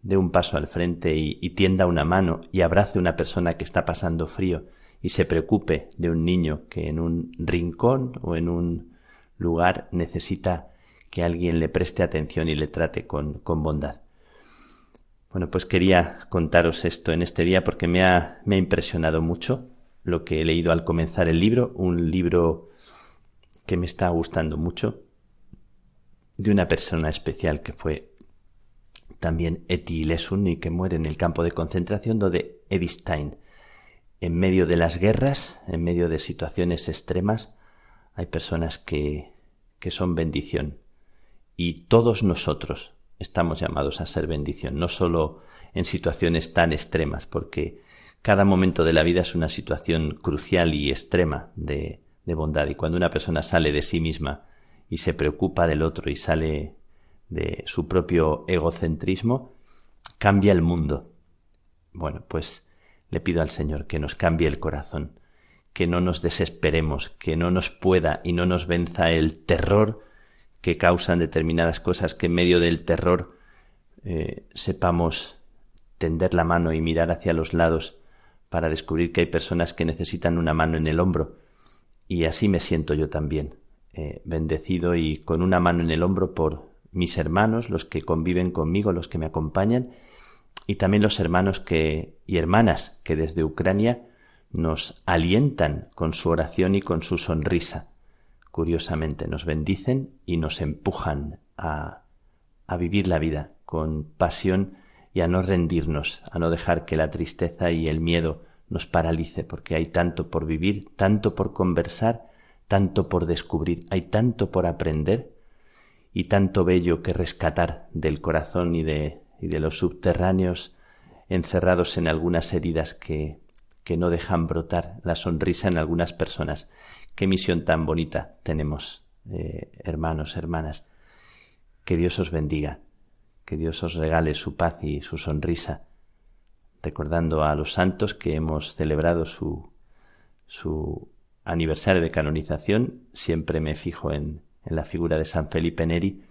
dé, un paso al frente y, tienda una mano y abrace a una persona que está pasando frío y se preocupe de un niño que en un rincón o en un lugar necesita que alguien le preste atención y le trate con, con bondad. Bueno, pues quería contaros esto en este día porque me ha, me ha impresionado mucho lo que he leído al comenzar el libro, un libro que me está gustando mucho, de una persona especial que fue también Eti Lesun y que muere en el campo de concentración donde Stein. En medio de las guerras, en medio de situaciones extremas, hay personas que, que son bendición. Y todos nosotros, estamos llamados a ser bendición, no solo en situaciones tan extremas, porque cada momento de la vida es una situación crucial y extrema de, de bondad. Y cuando una persona sale de sí misma y se preocupa del otro y sale de su propio egocentrismo, cambia el mundo. Bueno, pues le pido al Señor que nos cambie el corazón, que no nos desesperemos, que no nos pueda y no nos venza el terror que causan determinadas cosas, que en medio del terror eh, sepamos tender la mano y mirar hacia los lados para descubrir que hay personas que necesitan una mano en el hombro. Y así me siento yo también, eh, bendecido y con una mano en el hombro por mis hermanos, los que conviven conmigo, los que me acompañan, y también los hermanos que, y hermanas que desde Ucrania nos alientan con su oración y con su sonrisa. Curiosamente, nos bendicen y nos empujan a, a vivir la vida con pasión y a no rendirnos, a no dejar que la tristeza y el miedo nos paralice, porque hay tanto por vivir, tanto por conversar, tanto por descubrir, hay tanto por aprender y tanto bello que rescatar del corazón y de, y de los subterráneos encerrados en algunas heridas que, que no dejan brotar la sonrisa en algunas personas Qué misión tan bonita tenemos, eh, hermanos, hermanas. Que Dios os bendiga, que Dios os regale su paz y su sonrisa, recordando a los santos que hemos celebrado su, su aniversario de canonización, siempre me fijo en, en la figura de San Felipe Neri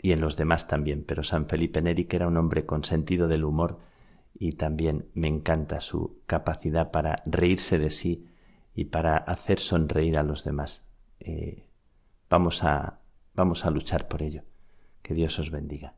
y en los demás también, pero San Felipe Neri, que era un hombre con sentido del humor, y también me encanta su capacidad para reírse de sí y para hacer sonreír a los demás. Eh, vamos, a, vamos a luchar por ello. Que Dios os bendiga.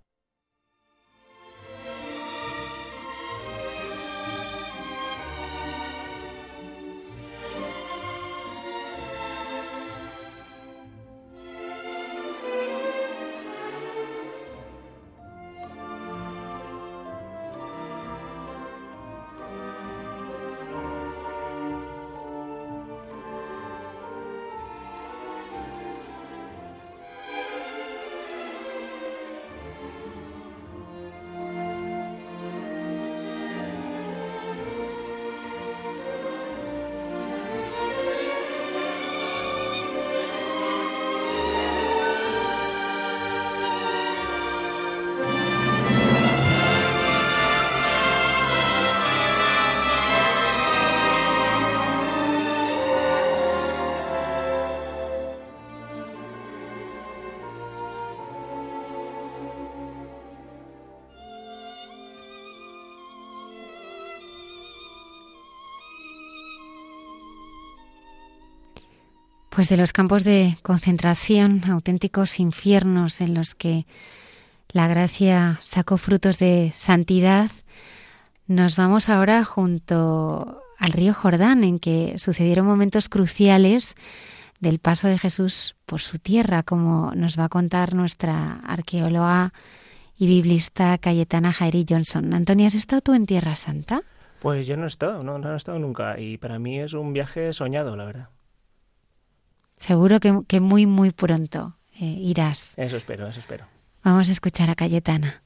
Pues de los campos de concentración, auténticos infiernos en los que la gracia sacó frutos de santidad, nos vamos ahora junto al río Jordán, en que sucedieron momentos cruciales del paso de Jesús por su tierra, como nos va a contar nuestra arqueóloga y biblista Cayetana Jairi Johnson. Antonio, ¿has estado tú en Tierra Santa? Pues yo no he estado, no, no he estado nunca y para mí es un viaje soñado, la verdad. Seguro que, muy, muy pronto eh, irás. Eso espero, eso espero. Vamos a escuchar a Cayetana.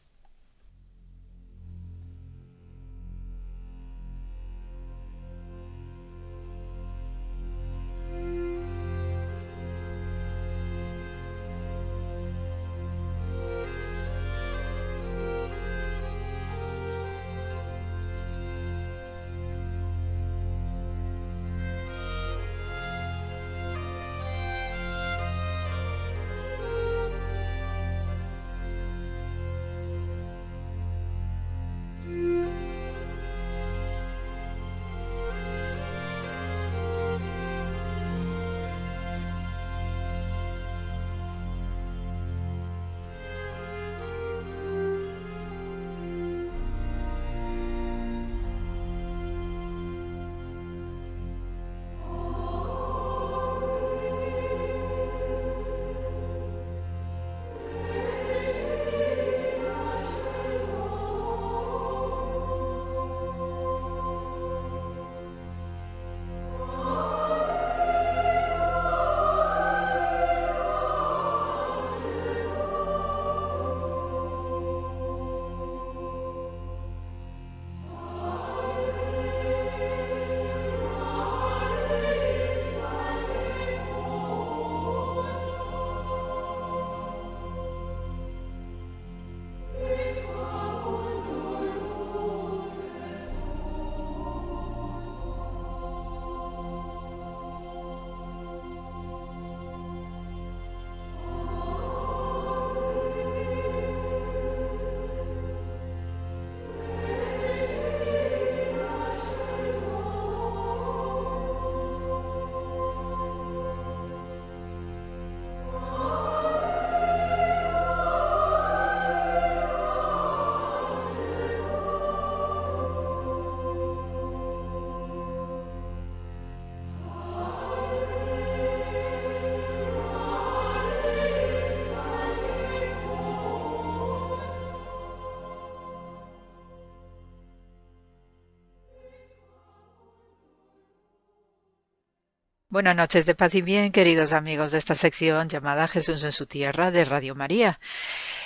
Buenas noches de paz y bien, queridos amigos de esta sección llamada Jesús en su tierra de Radio María.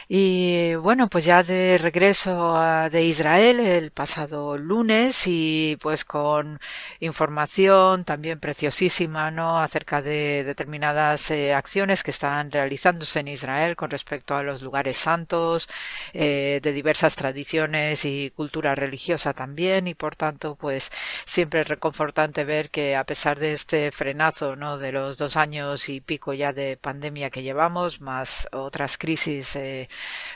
Y bueno, pues ya de regreso de Israel el pasado lunes y pues con información también preciosísima, ¿no? Acerca de determinadas eh, acciones que están realizándose en Israel con respecto a los lugares santos, eh, de diversas tradiciones y cultura religiosa también y por tanto pues siempre es reconfortante ver que a pesar de este frenazo, ¿no? De los dos años y pico ya de pandemia que llevamos, más otras crisis eh,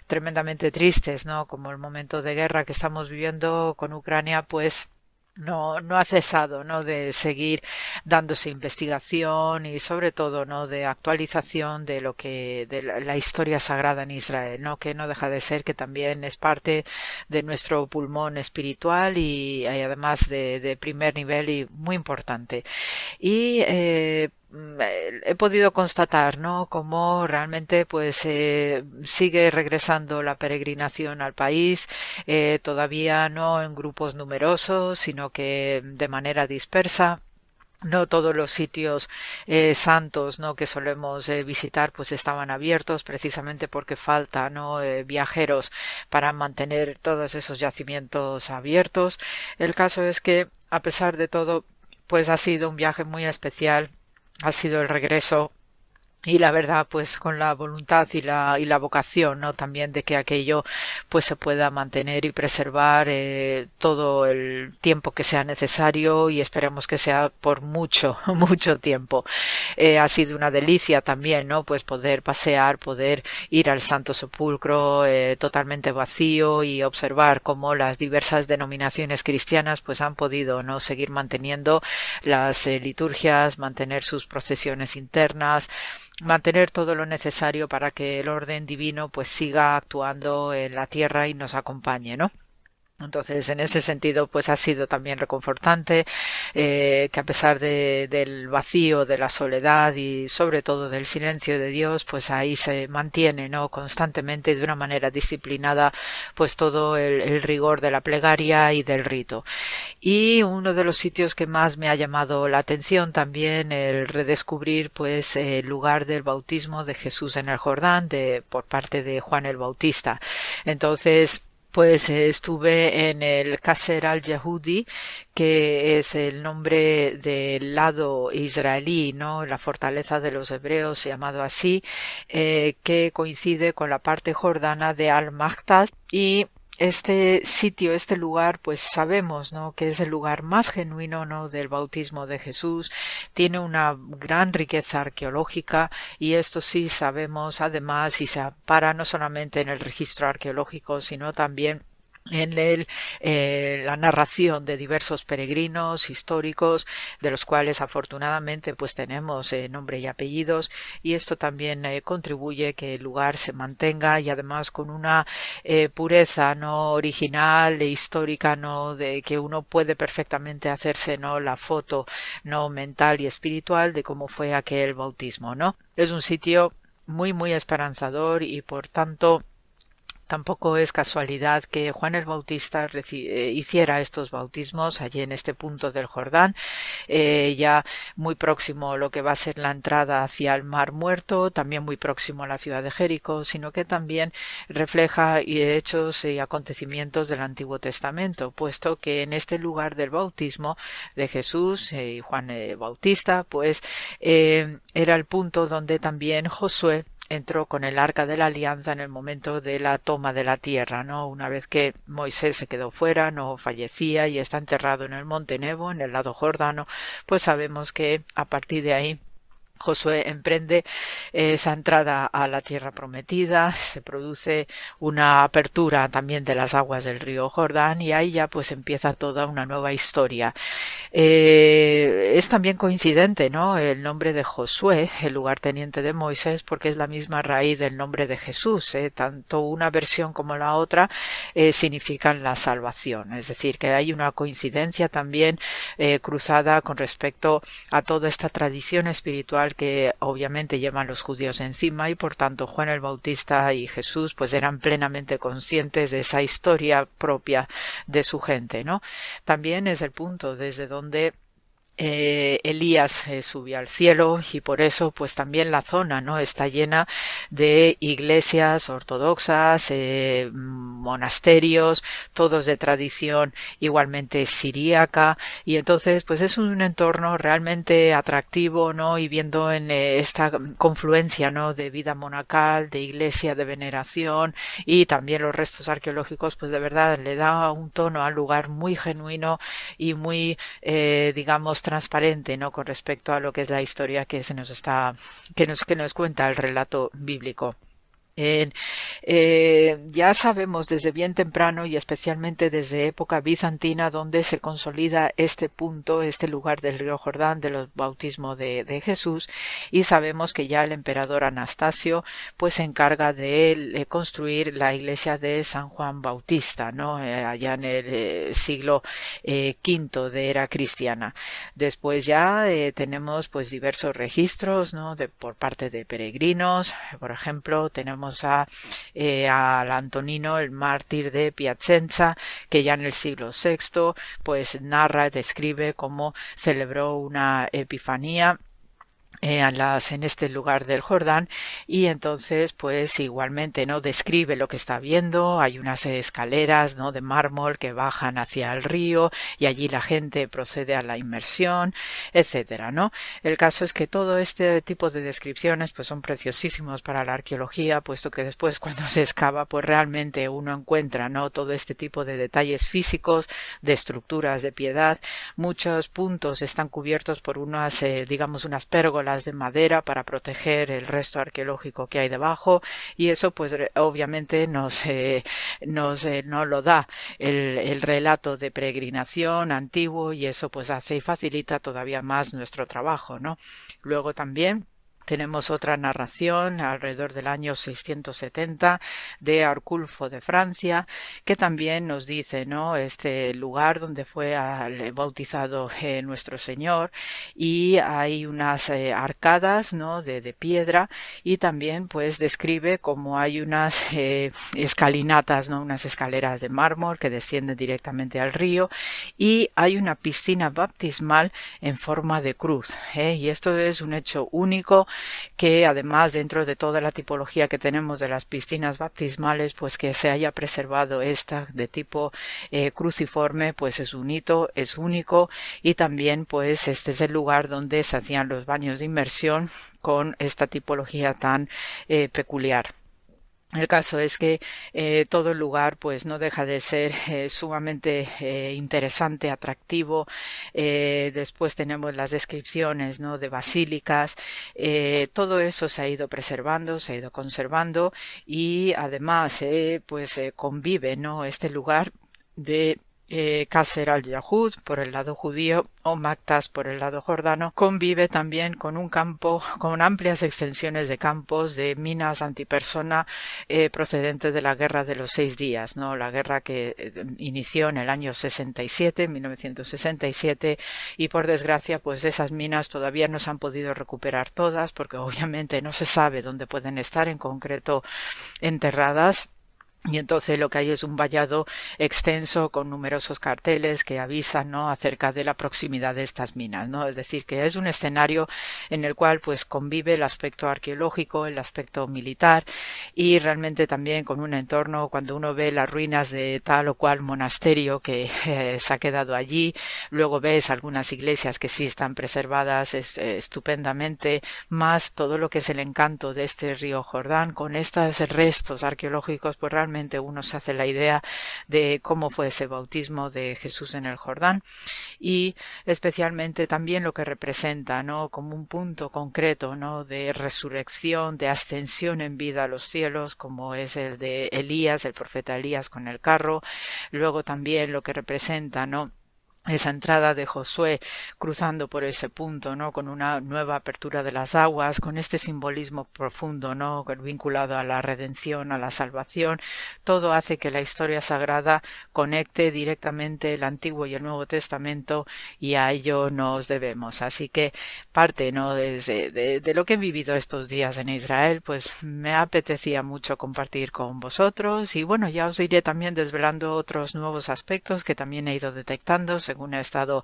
tremendamente tristes, ¿no? Como el momento de guerra que estamos viviendo con Ucrania, pues no, no ha cesado ¿no? de seguir dándose investigación y sobre todo ¿no? de actualización de lo que de la, historia sagrada en Israel, ¿no? que no deja de ser que también es parte de nuestro pulmón espiritual y, además de, de, primer nivel y muy importante. Y eh, he podido constatar, ¿no? Cómo realmente, pues, eh, sigue regresando la peregrinación al país, eh, todavía no en grupos numerosos, sino que de manera dispersa. No todos los sitios eh, santos no que solemos visitar pues estaban abiertos precisamente porque falta no viajeros para mantener todos esos yacimientos abiertos. El caso es que a pesar de todo pues ha sido un viaje muy especial ha sido el regreso y la verdad pues con la voluntad y la y la vocación no también de que aquello pues se pueda mantener y preservar eh, todo el tiempo que sea necesario y esperemos que sea por mucho mucho tiempo. Eh, ha sido una delicia también no pues poder pasear poder ir al Santo Sepulcro eh, totalmente vacío y observar cómo las diversas denominaciones cristianas pues han podido no seguir manteniendo las liturgias mantener sus procesiones internas mantener todo lo necesario para que el orden divino pues siga actuando en la tierra y nos acompañe, ¿no? Entonces, en ese sentido, pues ha sido también reconfortante eh, que a pesar de, del vacío, de la soledad y sobre todo del silencio de Dios, pues ahí se mantiene, ¿no? Constantemente de una manera disciplinada, pues todo el, el rigor de la plegaria y del rito. Y uno de los sitios que más me ha llamado la atención también el redescubrir, pues, el lugar del bautismo de Jesús en el Jordán de, por parte de Juan el Bautista. Entonces, pues eh, estuve en el Kaser al-Yahudi, que es el nombre del lado israelí, ¿no? La fortaleza de los hebreos, llamado así, eh, que coincide con la parte jordana de al-Mahtas y este sitio, este lugar, pues sabemos, ¿no? Que es el lugar más genuino, ¿no? Del bautismo de Jesús. Tiene una gran riqueza arqueológica y esto sí sabemos, además, y se para no solamente en el registro arqueológico, sino también en el, eh, la narración de diversos peregrinos históricos de los cuales afortunadamente pues tenemos eh, nombre y apellidos y esto también eh, contribuye que el lugar se mantenga y además con una eh, pureza no original e histórica no de que uno puede perfectamente hacerse no la foto no mental y espiritual de cómo fue aquel bautismo no es un sitio muy muy esperanzador y por tanto Tampoco es casualidad que Juan el Bautista eh, hiciera estos bautismos allí en este punto del Jordán, eh, ya muy próximo lo que va a ser la entrada hacia el Mar Muerto, también muy próximo a la ciudad de Jericó, sino que también refleja hechos y acontecimientos del Antiguo Testamento, puesto que en este lugar del bautismo de Jesús eh, y Juan el Bautista, pues era el punto donde también Josué entró con el arca de la alianza en el momento de la toma de la tierra, ¿no? Una vez que Moisés se quedó fuera, no fallecía y está enterrado en el monte Nebo, en el lado jordano, pues sabemos que a partir de ahí Josué emprende esa entrada a la tierra prometida, se produce una apertura también de las aguas del río Jordán y ahí ya pues empieza toda una nueva historia. Eh, es también coincidente, ¿no? El nombre de Josué, el lugarteniente de Moisés, porque es la misma raíz del nombre de Jesús. ¿eh? Tanto una versión como la otra eh, significan la salvación. Es decir, que hay una coincidencia también eh, cruzada con respecto a toda esta tradición espiritual que obviamente llevan los judíos encima y por tanto Juan el Bautista y Jesús pues eran plenamente conscientes de esa historia propia de su gente, ¿no? También es el punto desde donde eh, Elías eh, subió al cielo y por eso pues también la zona no está llena de iglesias ortodoxas eh, monasterios todos de tradición igualmente siríaca. Y entonces pues es un entorno realmente atractivo no y viendo en esta confluencia no de vida monacal de iglesia de veneración y también los restos arqueológicos pues de verdad le da un tono al lugar muy genuino y muy digamos transparente, ¿no? Con respecto a lo que es la historia que se nos está, que nos, que nos cuenta el relato bíblico. Eh, ya sabemos desde bien temprano y especialmente desde época bizantina donde se consolida este punto, este lugar del río Jordán del bautismo de, Jesús y sabemos que ya el emperador Anastasio pues se encarga de, construir la iglesia de San Juan Bautista. Eh, allá en el eh, siglo V de era cristiana. Después ya tenemos pues diversos registros, por parte de peregrinos, por ejemplo, tenemos a, eh, al Antonino, el mártir de Piacenza, que ya en el siglo VI, pues narra, describe cómo celebró una epifanía eh, en este lugar del Jordán y entonces pues igualmente no describe lo que está viendo hay unas escaleras no de mármol que bajan hacia el río y allí la gente procede a la inmersión etcétera no el caso es que todo este tipo de descripciones pues son preciosísimos para la arqueología puesto que después cuando se excava pues realmente uno encuentra no todo este tipo de detalles físicos de estructuras de piedad. Muchos puntos están cubiertos por unas eh, digamos unas pérgolas de madera para proteger el resto arqueológico que hay debajo y eso pues obviamente nos, eh, nos eh, no lo da el, el relato de peregrinación antiguo y eso pues hace y facilita todavía más nuestro trabajo, ¿no? Luego también tenemos otra narración alrededor del año 670 de Arculfo de Francia, que también nos dice, ¿no? Este lugar donde fue bautizado eh, nuestro Señor y hay unas eh, arcadas, ¿no? De, piedra y también pues describe como hay unas eh, escalinatas, ¿no? Unas escaleras de mármol que descienden directamente al río y hay una piscina baptismal en forma de cruz, y esto es un hecho único que además dentro de toda la tipología que tenemos de las piscinas baptismales, pues que se haya preservado esta de tipo eh, cruciforme, pues es un hito, es único y también pues este es el lugar donde se hacían los baños de inmersión con esta tipología tan eh, peculiar. El caso es que eh, todo el lugar pues no deja de ser eh, sumamente eh, interesante, atractivo. después tenemos las descripciones ¿no? de basílicas. todo eso se ha ido preservando, se ha ido conservando y además pues convive ¿no? este lugar de eh, al-Yahud por el lado judío o Mactas por el lado jordano, convive también con un campo, con amplias extensiones de campos de minas antipersona eh, procedentes de la guerra de los seis días, ¿no? La guerra que eh, inició en el año 67, 1967, y por desgracia, pues esas minas todavía no se han podido recuperar todas, porque obviamente no se sabe dónde pueden estar en concreto enterradas y entonces lo que hay es un vallado extenso con numerosos carteles que avisan ¿no? acerca de la proximidad de estas minas, ¿no? Es decir, que es un escenario en el cual pues convive el aspecto arqueológico, el aspecto militar y realmente también con un entorno cuando uno ve las ruinas de tal o cual monasterio que eh, se ha quedado allí, luego ves algunas iglesias que sí están preservadas es, eh, estupendamente, más todo lo que es el encanto de este río Jordán con estos restos arqueológicos pues realmente uno se hace la idea de cómo fue ese bautismo de Jesús en el Jordán y especialmente también lo que representa, ¿no? Como un punto concreto, ¿no? De resurrección, de ascensión en vida a los cielos, como es el de Elías, el profeta Elías con el carro, luego también lo que representa, ¿no? Esa entrada de Josué cruzando por ese punto, ¿no? Con una nueva apertura de las aguas, con este simbolismo profundo, ¿no? Vinculado a la redención, a la salvación, todo hace que la historia sagrada conecte directamente el Antiguo y el Nuevo Testamento y a ello nos debemos. Así que parte, ¿no? Desde, de, de lo que he vivido estos días en Israel, pues me apetecía mucho compartir con vosotros y bueno, ya os iré también desvelando otros nuevos aspectos que también he ido detectando según he estado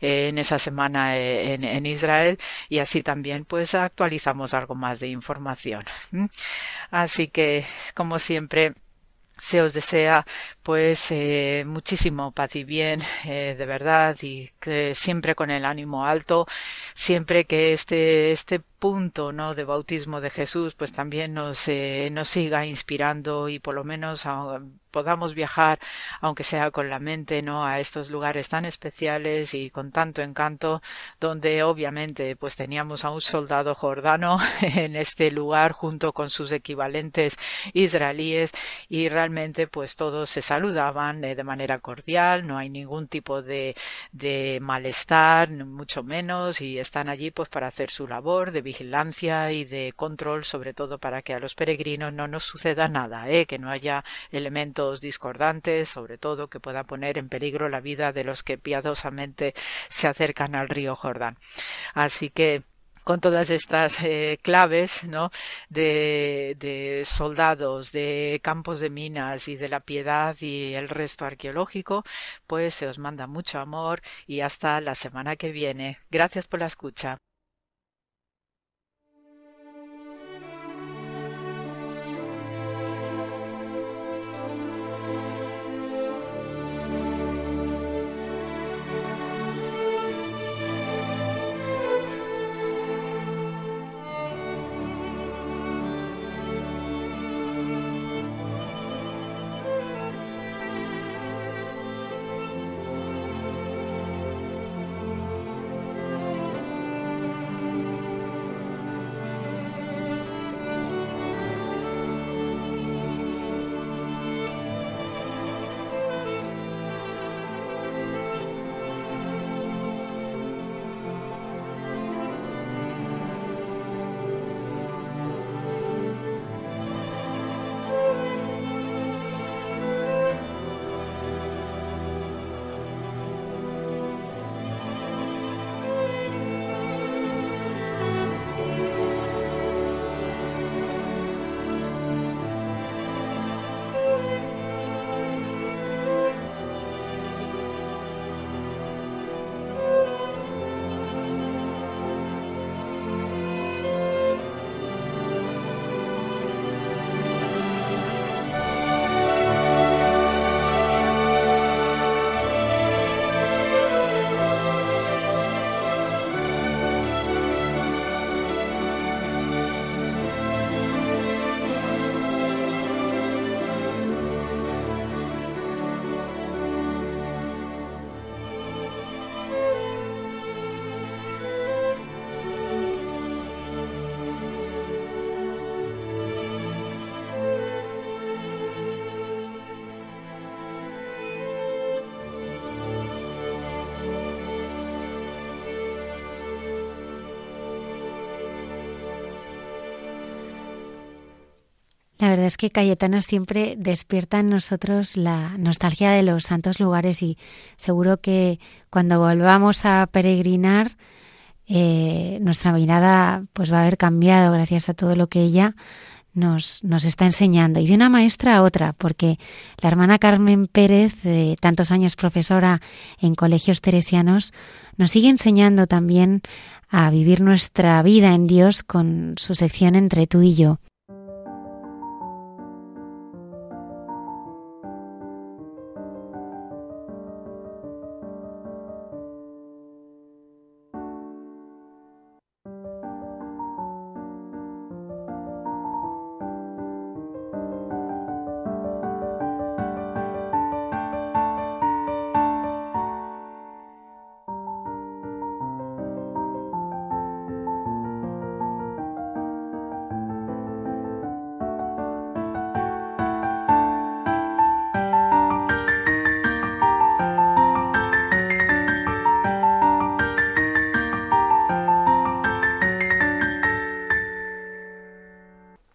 eh, en esa semana eh, en, Israel y así también pues actualizamos algo más de información. Así que como siempre se os desea pues eh, muchísimo paz y bien de verdad y que siempre con el ánimo alto siempre que este este punto no de bautismo de Jesús pues también nos nos siga inspirando y por lo menos podamos viajar, aunque sea con la mente, ¿no? a estos lugares tan especiales y con tanto encanto, donde obviamente pues teníamos a un soldado jordano en este lugar junto con sus equivalentes israelíes y realmente pues todos se saludaban eh, de manera cordial, no hay ningún tipo de, de malestar, mucho menos, y están allí pues para hacer su labor de vigilancia y de control, sobre todo para que a los peregrinos no nos suceda nada, ¿eh? que no haya elementos discordantes, sobre todo que pueda poner en peligro la vida de los que piadosamente se acercan al río Jordán. Así que con todas estas eh, claves ¿no? de, de, soldados, de campos de minas y de la piedad y el resto arqueológico, pues se os manda mucho amor y hasta la semana que viene. Gracias por la escucha. La verdad es que Cayetana siempre despierta en nosotros la nostalgia de los santos lugares y seguro que cuando volvamos a peregrinar eh, nuestra mirada pues va a haber cambiado gracias a todo lo que ella nos, nos está enseñando y de una maestra a otra, porque la hermana Carmen Pérez, de tantos años profesora en colegios teresianos, nos sigue enseñando también a vivir nuestra vida en Dios con su sección entre tú y yo.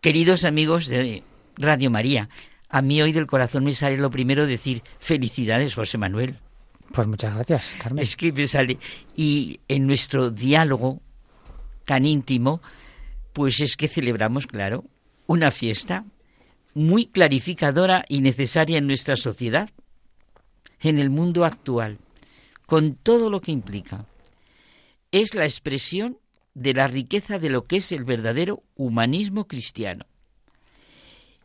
Queridos amigos de Radio María, a mí hoy del corazón me sale lo primero decir felicidades, José Manuel. Pues muchas gracias, Carmen. Es que me sale. Y en nuestro diálogo tan íntimo, pues es que celebramos, claro, una fiesta muy clarificadora y necesaria en nuestra sociedad, en el mundo actual, con todo lo que implica. Es la expresión de la riqueza de lo que es el verdadero humanismo cristiano.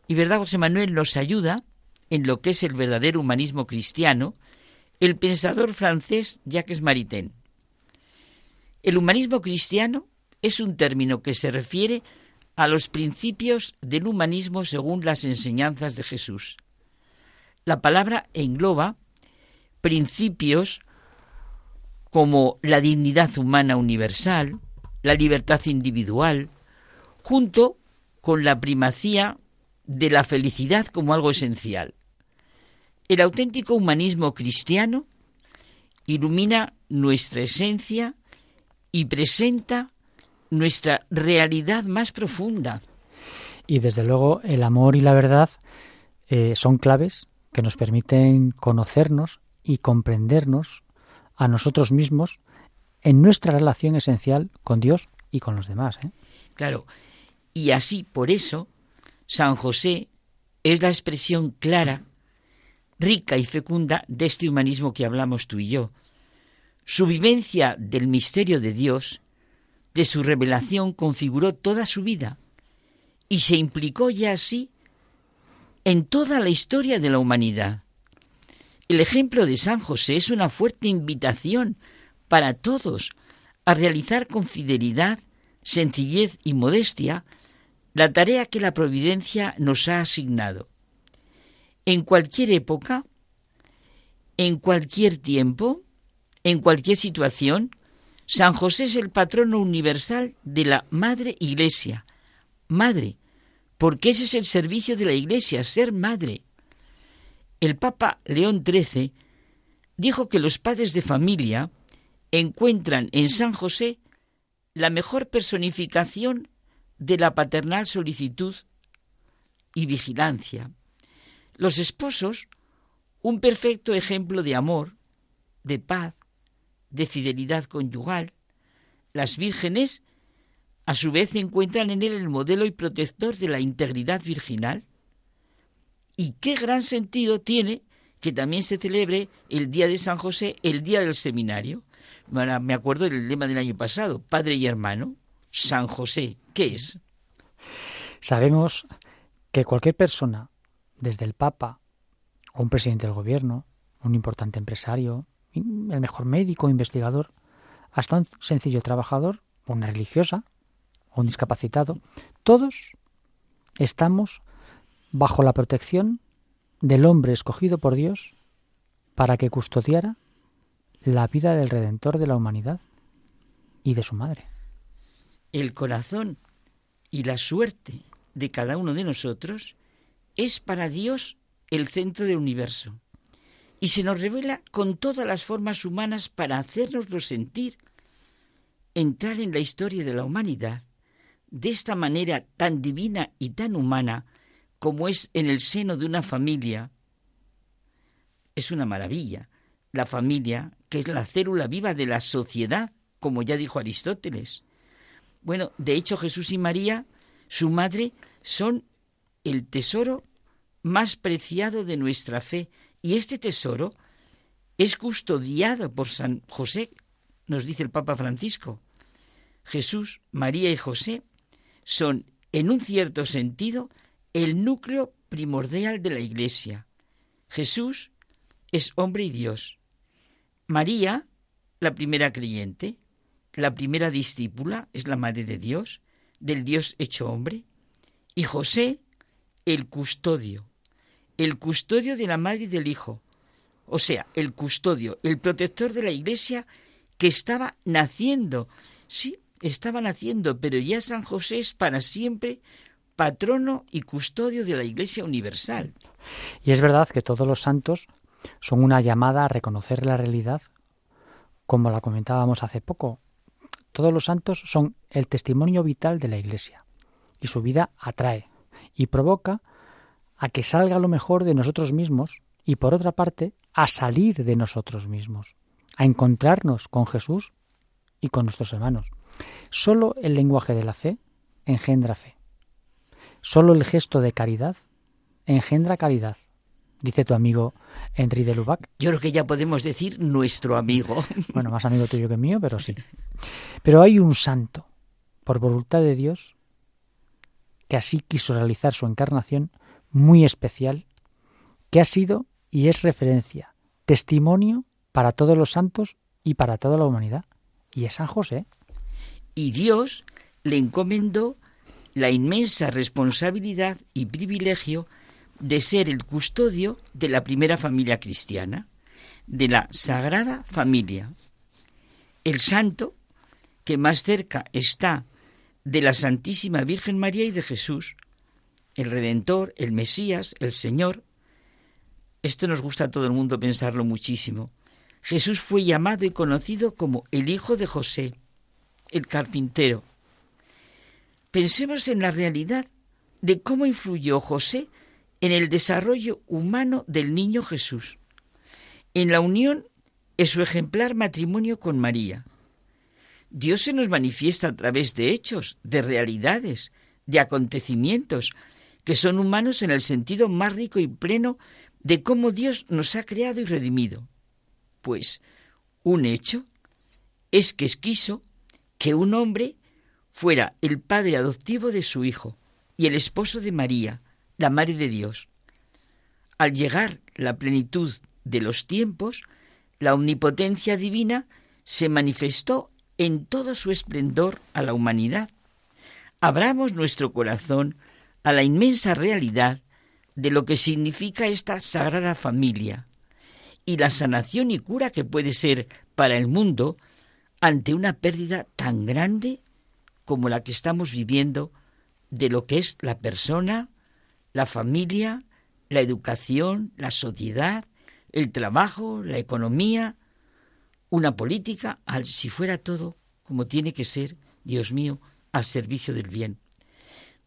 Y verdad, José Manuel nos ayuda en lo que es el verdadero humanismo cristiano el pensador francés Jacques Maritain. El humanismo cristiano es un término que se refiere a los principios del humanismo según las enseñanzas de Jesús. La palabra engloba principios como la dignidad humana universal, la libertad individual, junto con la primacía de la felicidad como algo esencial. El auténtico humanismo cristiano ilumina nuestra esencia y presenta nuestra realidad más profunda. Y desde luego el amor y la verdad eh, son claves que nos permiten conocernos y comprendernos a nosotros mismos en nuestra relación esencial con Dios y con los demás. ¿eh? Claro, y así por eso San José es la expresión clara, rica y fecunda de este humanismo que hablamos tú y yo. Su vivencia del misterio de Dios, de su revelación, configuró toda su vida y se implicó ya así en toda la historia de la humanidad. El ejemplo de San José es una fuerte invitación para todos a realizar con fidelidad, sencillez y modestia la tarea que la providencia nos ha asignado. En cualquier época, en cualquier tiempo, en cualquier situación, San José es el patrono universal de la Madre Iglesia. Madre, porque ese es el servicio de la Iglesia, ser madre. El Papa León XIII dijo que los padres de familia encuentran en San José la mejor personificación de la paternal solicitud y vigilancia. Los esposos, un perfecto ejemplo de amor, de paz, de fidelidad conyugal. Las vírgenes, a su vez, encuentran en él el modelo y protector de la integridad virginal. Y qué gran sentido tiene que también se celebre el día de San José, el día del seminario me acuerdo del lema del año pasado, Padre y Hermano, San José, ¿qué es? Sabemos que cualquier persona, desde el Papa o un presidente del gobierno, un importante empresario, el mejor médico, investigador, hasta un sencillo trabajador, una religiosa, o un discapacitado, todos estamos bajo la protección del hombre escogido por Dios para que custodiara la vida del Redentor de la humanidad y de su madre. El corazón y la suerte de cada uno de nosotros es para Dios el centro del universo y se nos revela con todas las formas humanas para hacernoslo sentir, entrar en la historia de la humanidad de esta manera tan divina y tan humana como es en el seno de una familia, es una maravilla. La familia, que es la célula viva de la sociedad, como ya dijo Aristóteles. Bueno, de hecho Jesús y María, su madre, son el tesoro más preciado de nuestra fe. Y este tesoro es custodiado por San José, nos dice el Papa Francisco. Jesús, María y José son, en un cierto sentido, el núcleo primordial de la Iglesia. Jesús es hombre y Dios. María, la primera creyente, la primera discípula, es la Madre de Dios, del Dios hecho hombre. Y José, el custodio, el custodio de la Madre y del Hijo, o sea, el custodio, el protector de la Iglesia que estaba naciendo. Sí, estaba naciendo, pero ya San José es para siempre patrono y custodio de la Iglesia Universal. Y es verdad que todos los santos son una llamada a reconocer la realidad, como la comentábamos hace poco. Todos los santos son el testimonio vital de la Iglesia, y su vida atrae y provoca a que salga lo mejor de nosotros mismos y por otra parte a salir de nosotros mismos, a encontrarnos con Jesús y con nuestros hermanos. Solo el lenguaje de la fe engendra fe. Solo el gesto de caridad engendra caridad, dice tu amigo Henry de Lubac. Yo creo que ya podemos decir nuestro amigo. Bueno, más amigo tuyo que mío, pero sí. Pero hay un santo, por voluntad de Dios, que así quiso realizar su encarnación muy especial, que ha sido y es referencia, testimonio para todos los santos y para toda la humanidad. Y es San José. Y Dios le encomendó la inmensa responsabilidad y privilegio de ser el custodio de la primera familia cristiana, de la Sagrada Familia. El santo que más cerca está de la Santísima Virgen María y de Jesús, el Redentor, el Mesías, el Señor, esto nos gusta a todo el mundo pensarlo muchísimo. Jesús fue llamado y conocido como el Hijo de José, el carpintero. Pensemos en la realidad de cómo influyó José en el desarrollo humano del niño Jesús, en la unión en su ejemplar matrimonio con María. Dios se nos manifiesta a través de hechos, de realidades, de acontecimientos, que son humanos en el sentido más rico y pleno de cómo Dios nos ha creado y redimido. Pues un hecho es que quiso que un hombre fuera el padre adoptivo de su hijo y el esposo de María, la Madre de Dios. Al llegar la plenitud de los tiempos, la omnipotencia divina se manifestó en todo su esplendor a la humanidad. Abramos nuestro corazón a la inmensa realidad de lo que significa esta sagrada familia y la sanación y cura que puede ser para el mundo ante una pérdida tan grande como la que estamos viviendo de lo que es la persona, la familia, la educación, la sociedad, el trabajo, la economía, una política, al, si fuera todo como tiene que ser, Dios mío, al servicio del bien.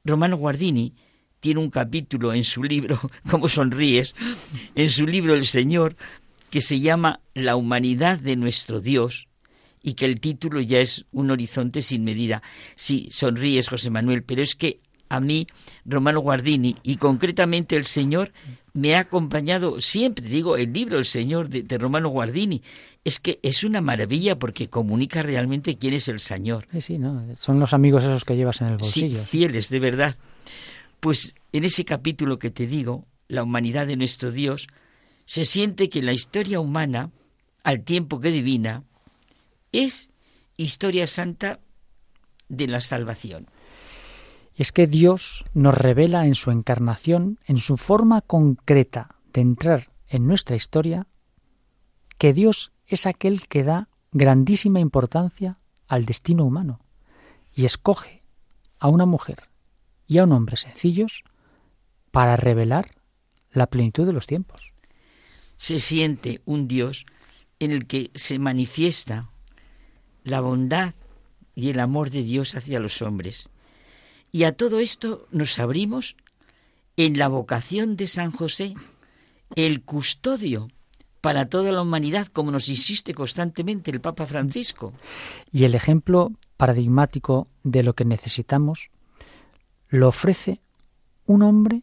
Romano Guardini tiene un capítulo en su libro, como sonríes, en su libro El Señor, que se llama La humanidad de nuestro Dios, y que el título ya es un horizonte sin medida. Sí, sonríes, José Manuel, pero es que a mí, Romano Guardini, y concretamente el Señor, me ha acompañado siempre, digo, el libro El Señor de, de, Romano Guardini. Es que es una maravilla porque comunica realmente quién es el Señor. Sí, sí, ¿no? Son los amigos esos que llevas en el bolsillo. Sí, fieles, de verdad. Pues en ese capítulo que te digo, la humanidad de nuestro Dios, se siente que la historia humana, al tiempo que divina, es historia santa de la salvación. Es que Dios nos revela en su encarnación, en su forma concreta de entrar en nuestra historia, que Dios es aquel que da grandísima importancia al destino humano y escoge a una mujer y a un hombre sencillos para revelar la plenitud de los tiempos. Se siente un Dios en el que se manifiesta la bondad y el amor de Dios hacia los hombres. Y a todo esto nos abrimos en la vocación de San José, el custodio para toda la humanidad, como nos insiste constantemente el Papa Francisco. Y el ejemplo paradigmático de lo que necesitamos lo ofrece un hombre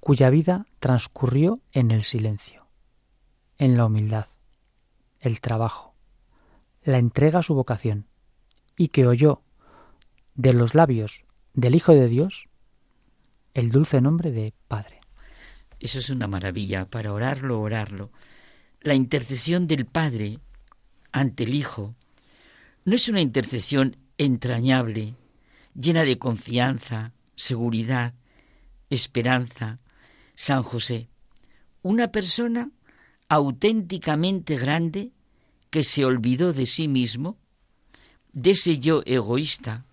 cuya vida transcurrió en el silencio, en la humildad, el trabajo, la entrega a su vocación, y que oyó de los labios del Hijo de Dios el dulce nombre de Padre. Eso es una maravilla, para orarlo, orarlo. La intercesión del Padre ante el Hijo no es una intercesión entrañable, llena de confianza, seguridad, esperanza. San José, una persona auténticamente grande que se olvidó de sí mismo, de ese yo egoísta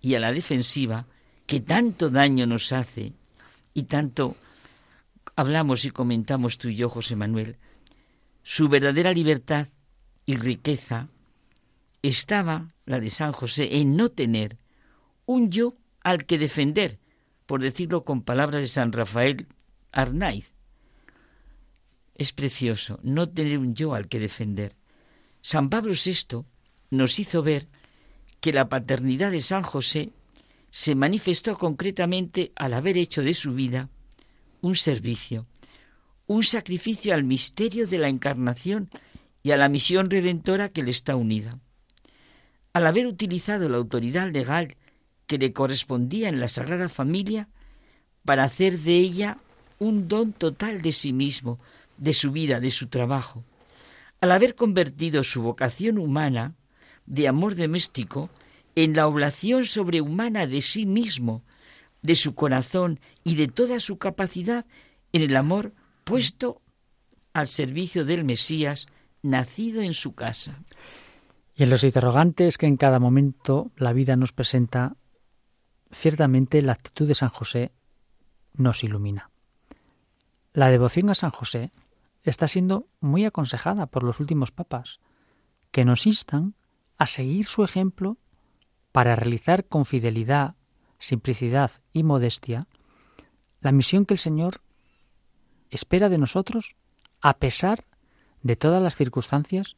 y a la defensiva que tanto daño nos hace y tanto hablamos y comentamos tú y yo, José Manuel, su verdadera libertad y riqueza estaba, la de San José, en no tener un yo al que defender, por decirlo con palabras de San Rafael Arnaiz. Es precioso no tener un yo al que defender. San Pablo VI nos hizo ver que la paternidad de San José se manifestó concretamente al haber hecho de su vida un servicio, un sacrificio al misterio de la encarnación y a la misión redentora que le está unida. Al haber utilizado la autoridad legal que le correspondía en la Sagrada Familia para hacer de ella un don total de sí mismo, de su vida, de su trabajo. Al haber convertido su vocación humana de amor doméstico en la oblación sobrehumana de sí mismo, de su corazón y de toda su capacidad en el amor puesto al servicio del Mesías nacido en su casa. Y en los interrogantes que en cada momento la vida nos presenta, ciertamente la actitud de San José nos ilumina. La devoción a San José está siendo muy aconsejada por los últimos papas, que nos instan a seguir su ejemplo para realizar con fidelidad, simplicidad y modestia la misión que el Señor espera de nosotros a pesar de todas las circunstancias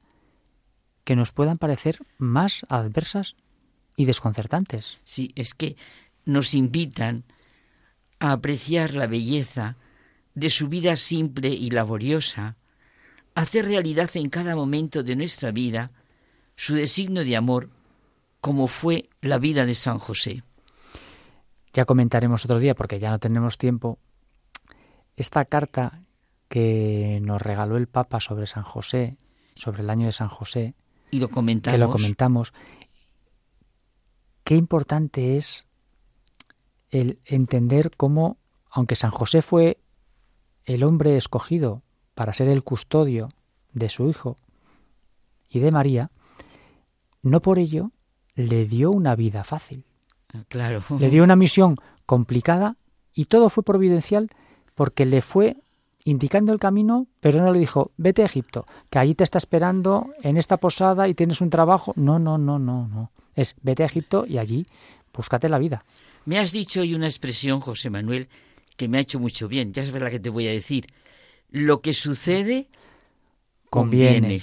que nos puedan parecer más adversas y desconcertantes. Sí, es que nos invitan a apreciar la belleza de su vida simple y laboriosa, a hacer realidad en cada momento de nuestra vida su designio de amor, como fue la vida de San José. Ya comentaremos otro día, porque ya no tenemos tiempo, esta carta que nos regaló el Papa sobre San José, sobre el año de San José, y lo comentamos. que lo comentamos, qué importante es el entender cómo, aunque San José fue el hombre escogido para ser el custodio de su hijo y de María, no por ello le dio una vida fácil. Ah, claro. Le dio una misión complicada y todo fue providencial porque le fue indicando el camino, pero no le dijo, vete a Egipto, que allí te está esperando en esta posada y tienes un trabajo. No, no, no, no, no. Es vete a Egipto y allí búscate la vida. Me has dicho hoy una expresión, José Manuel, que me ha hecho mucho bien. Ya sabes la que te voy a decir. Lo que sucede conviene.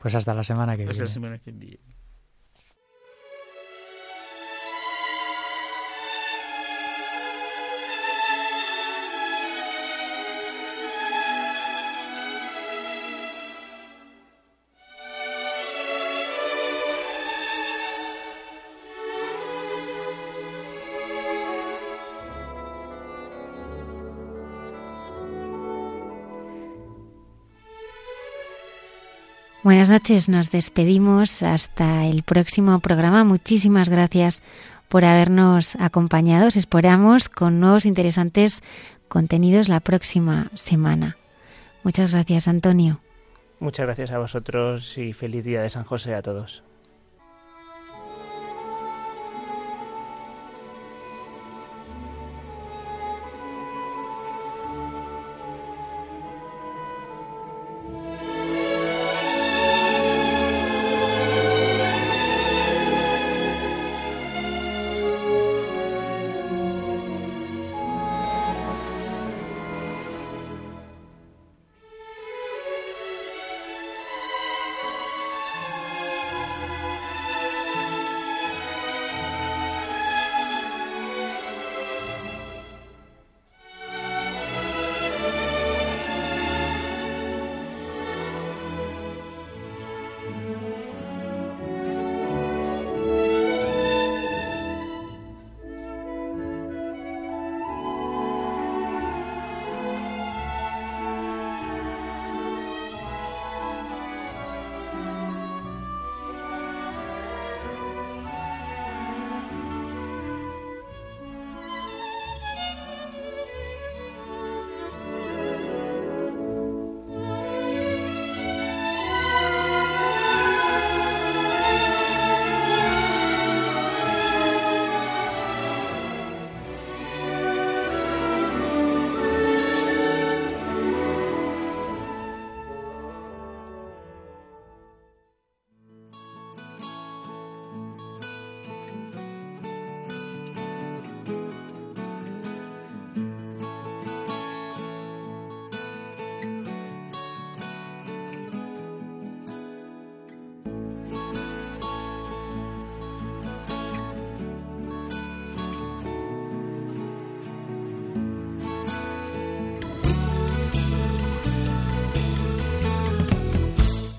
Pues hasta la semana que Hasta viene. la semana que viene. Buenas noches, nos despedimos hasta el próximo programa. Muchísimas gracias por habernos acompañado. Os esperamos con nuevos interesantes contenidos la próxima semana. Muchas gracias, Antonio. Muchas gracias a vosotros y feliz día de San José a todos.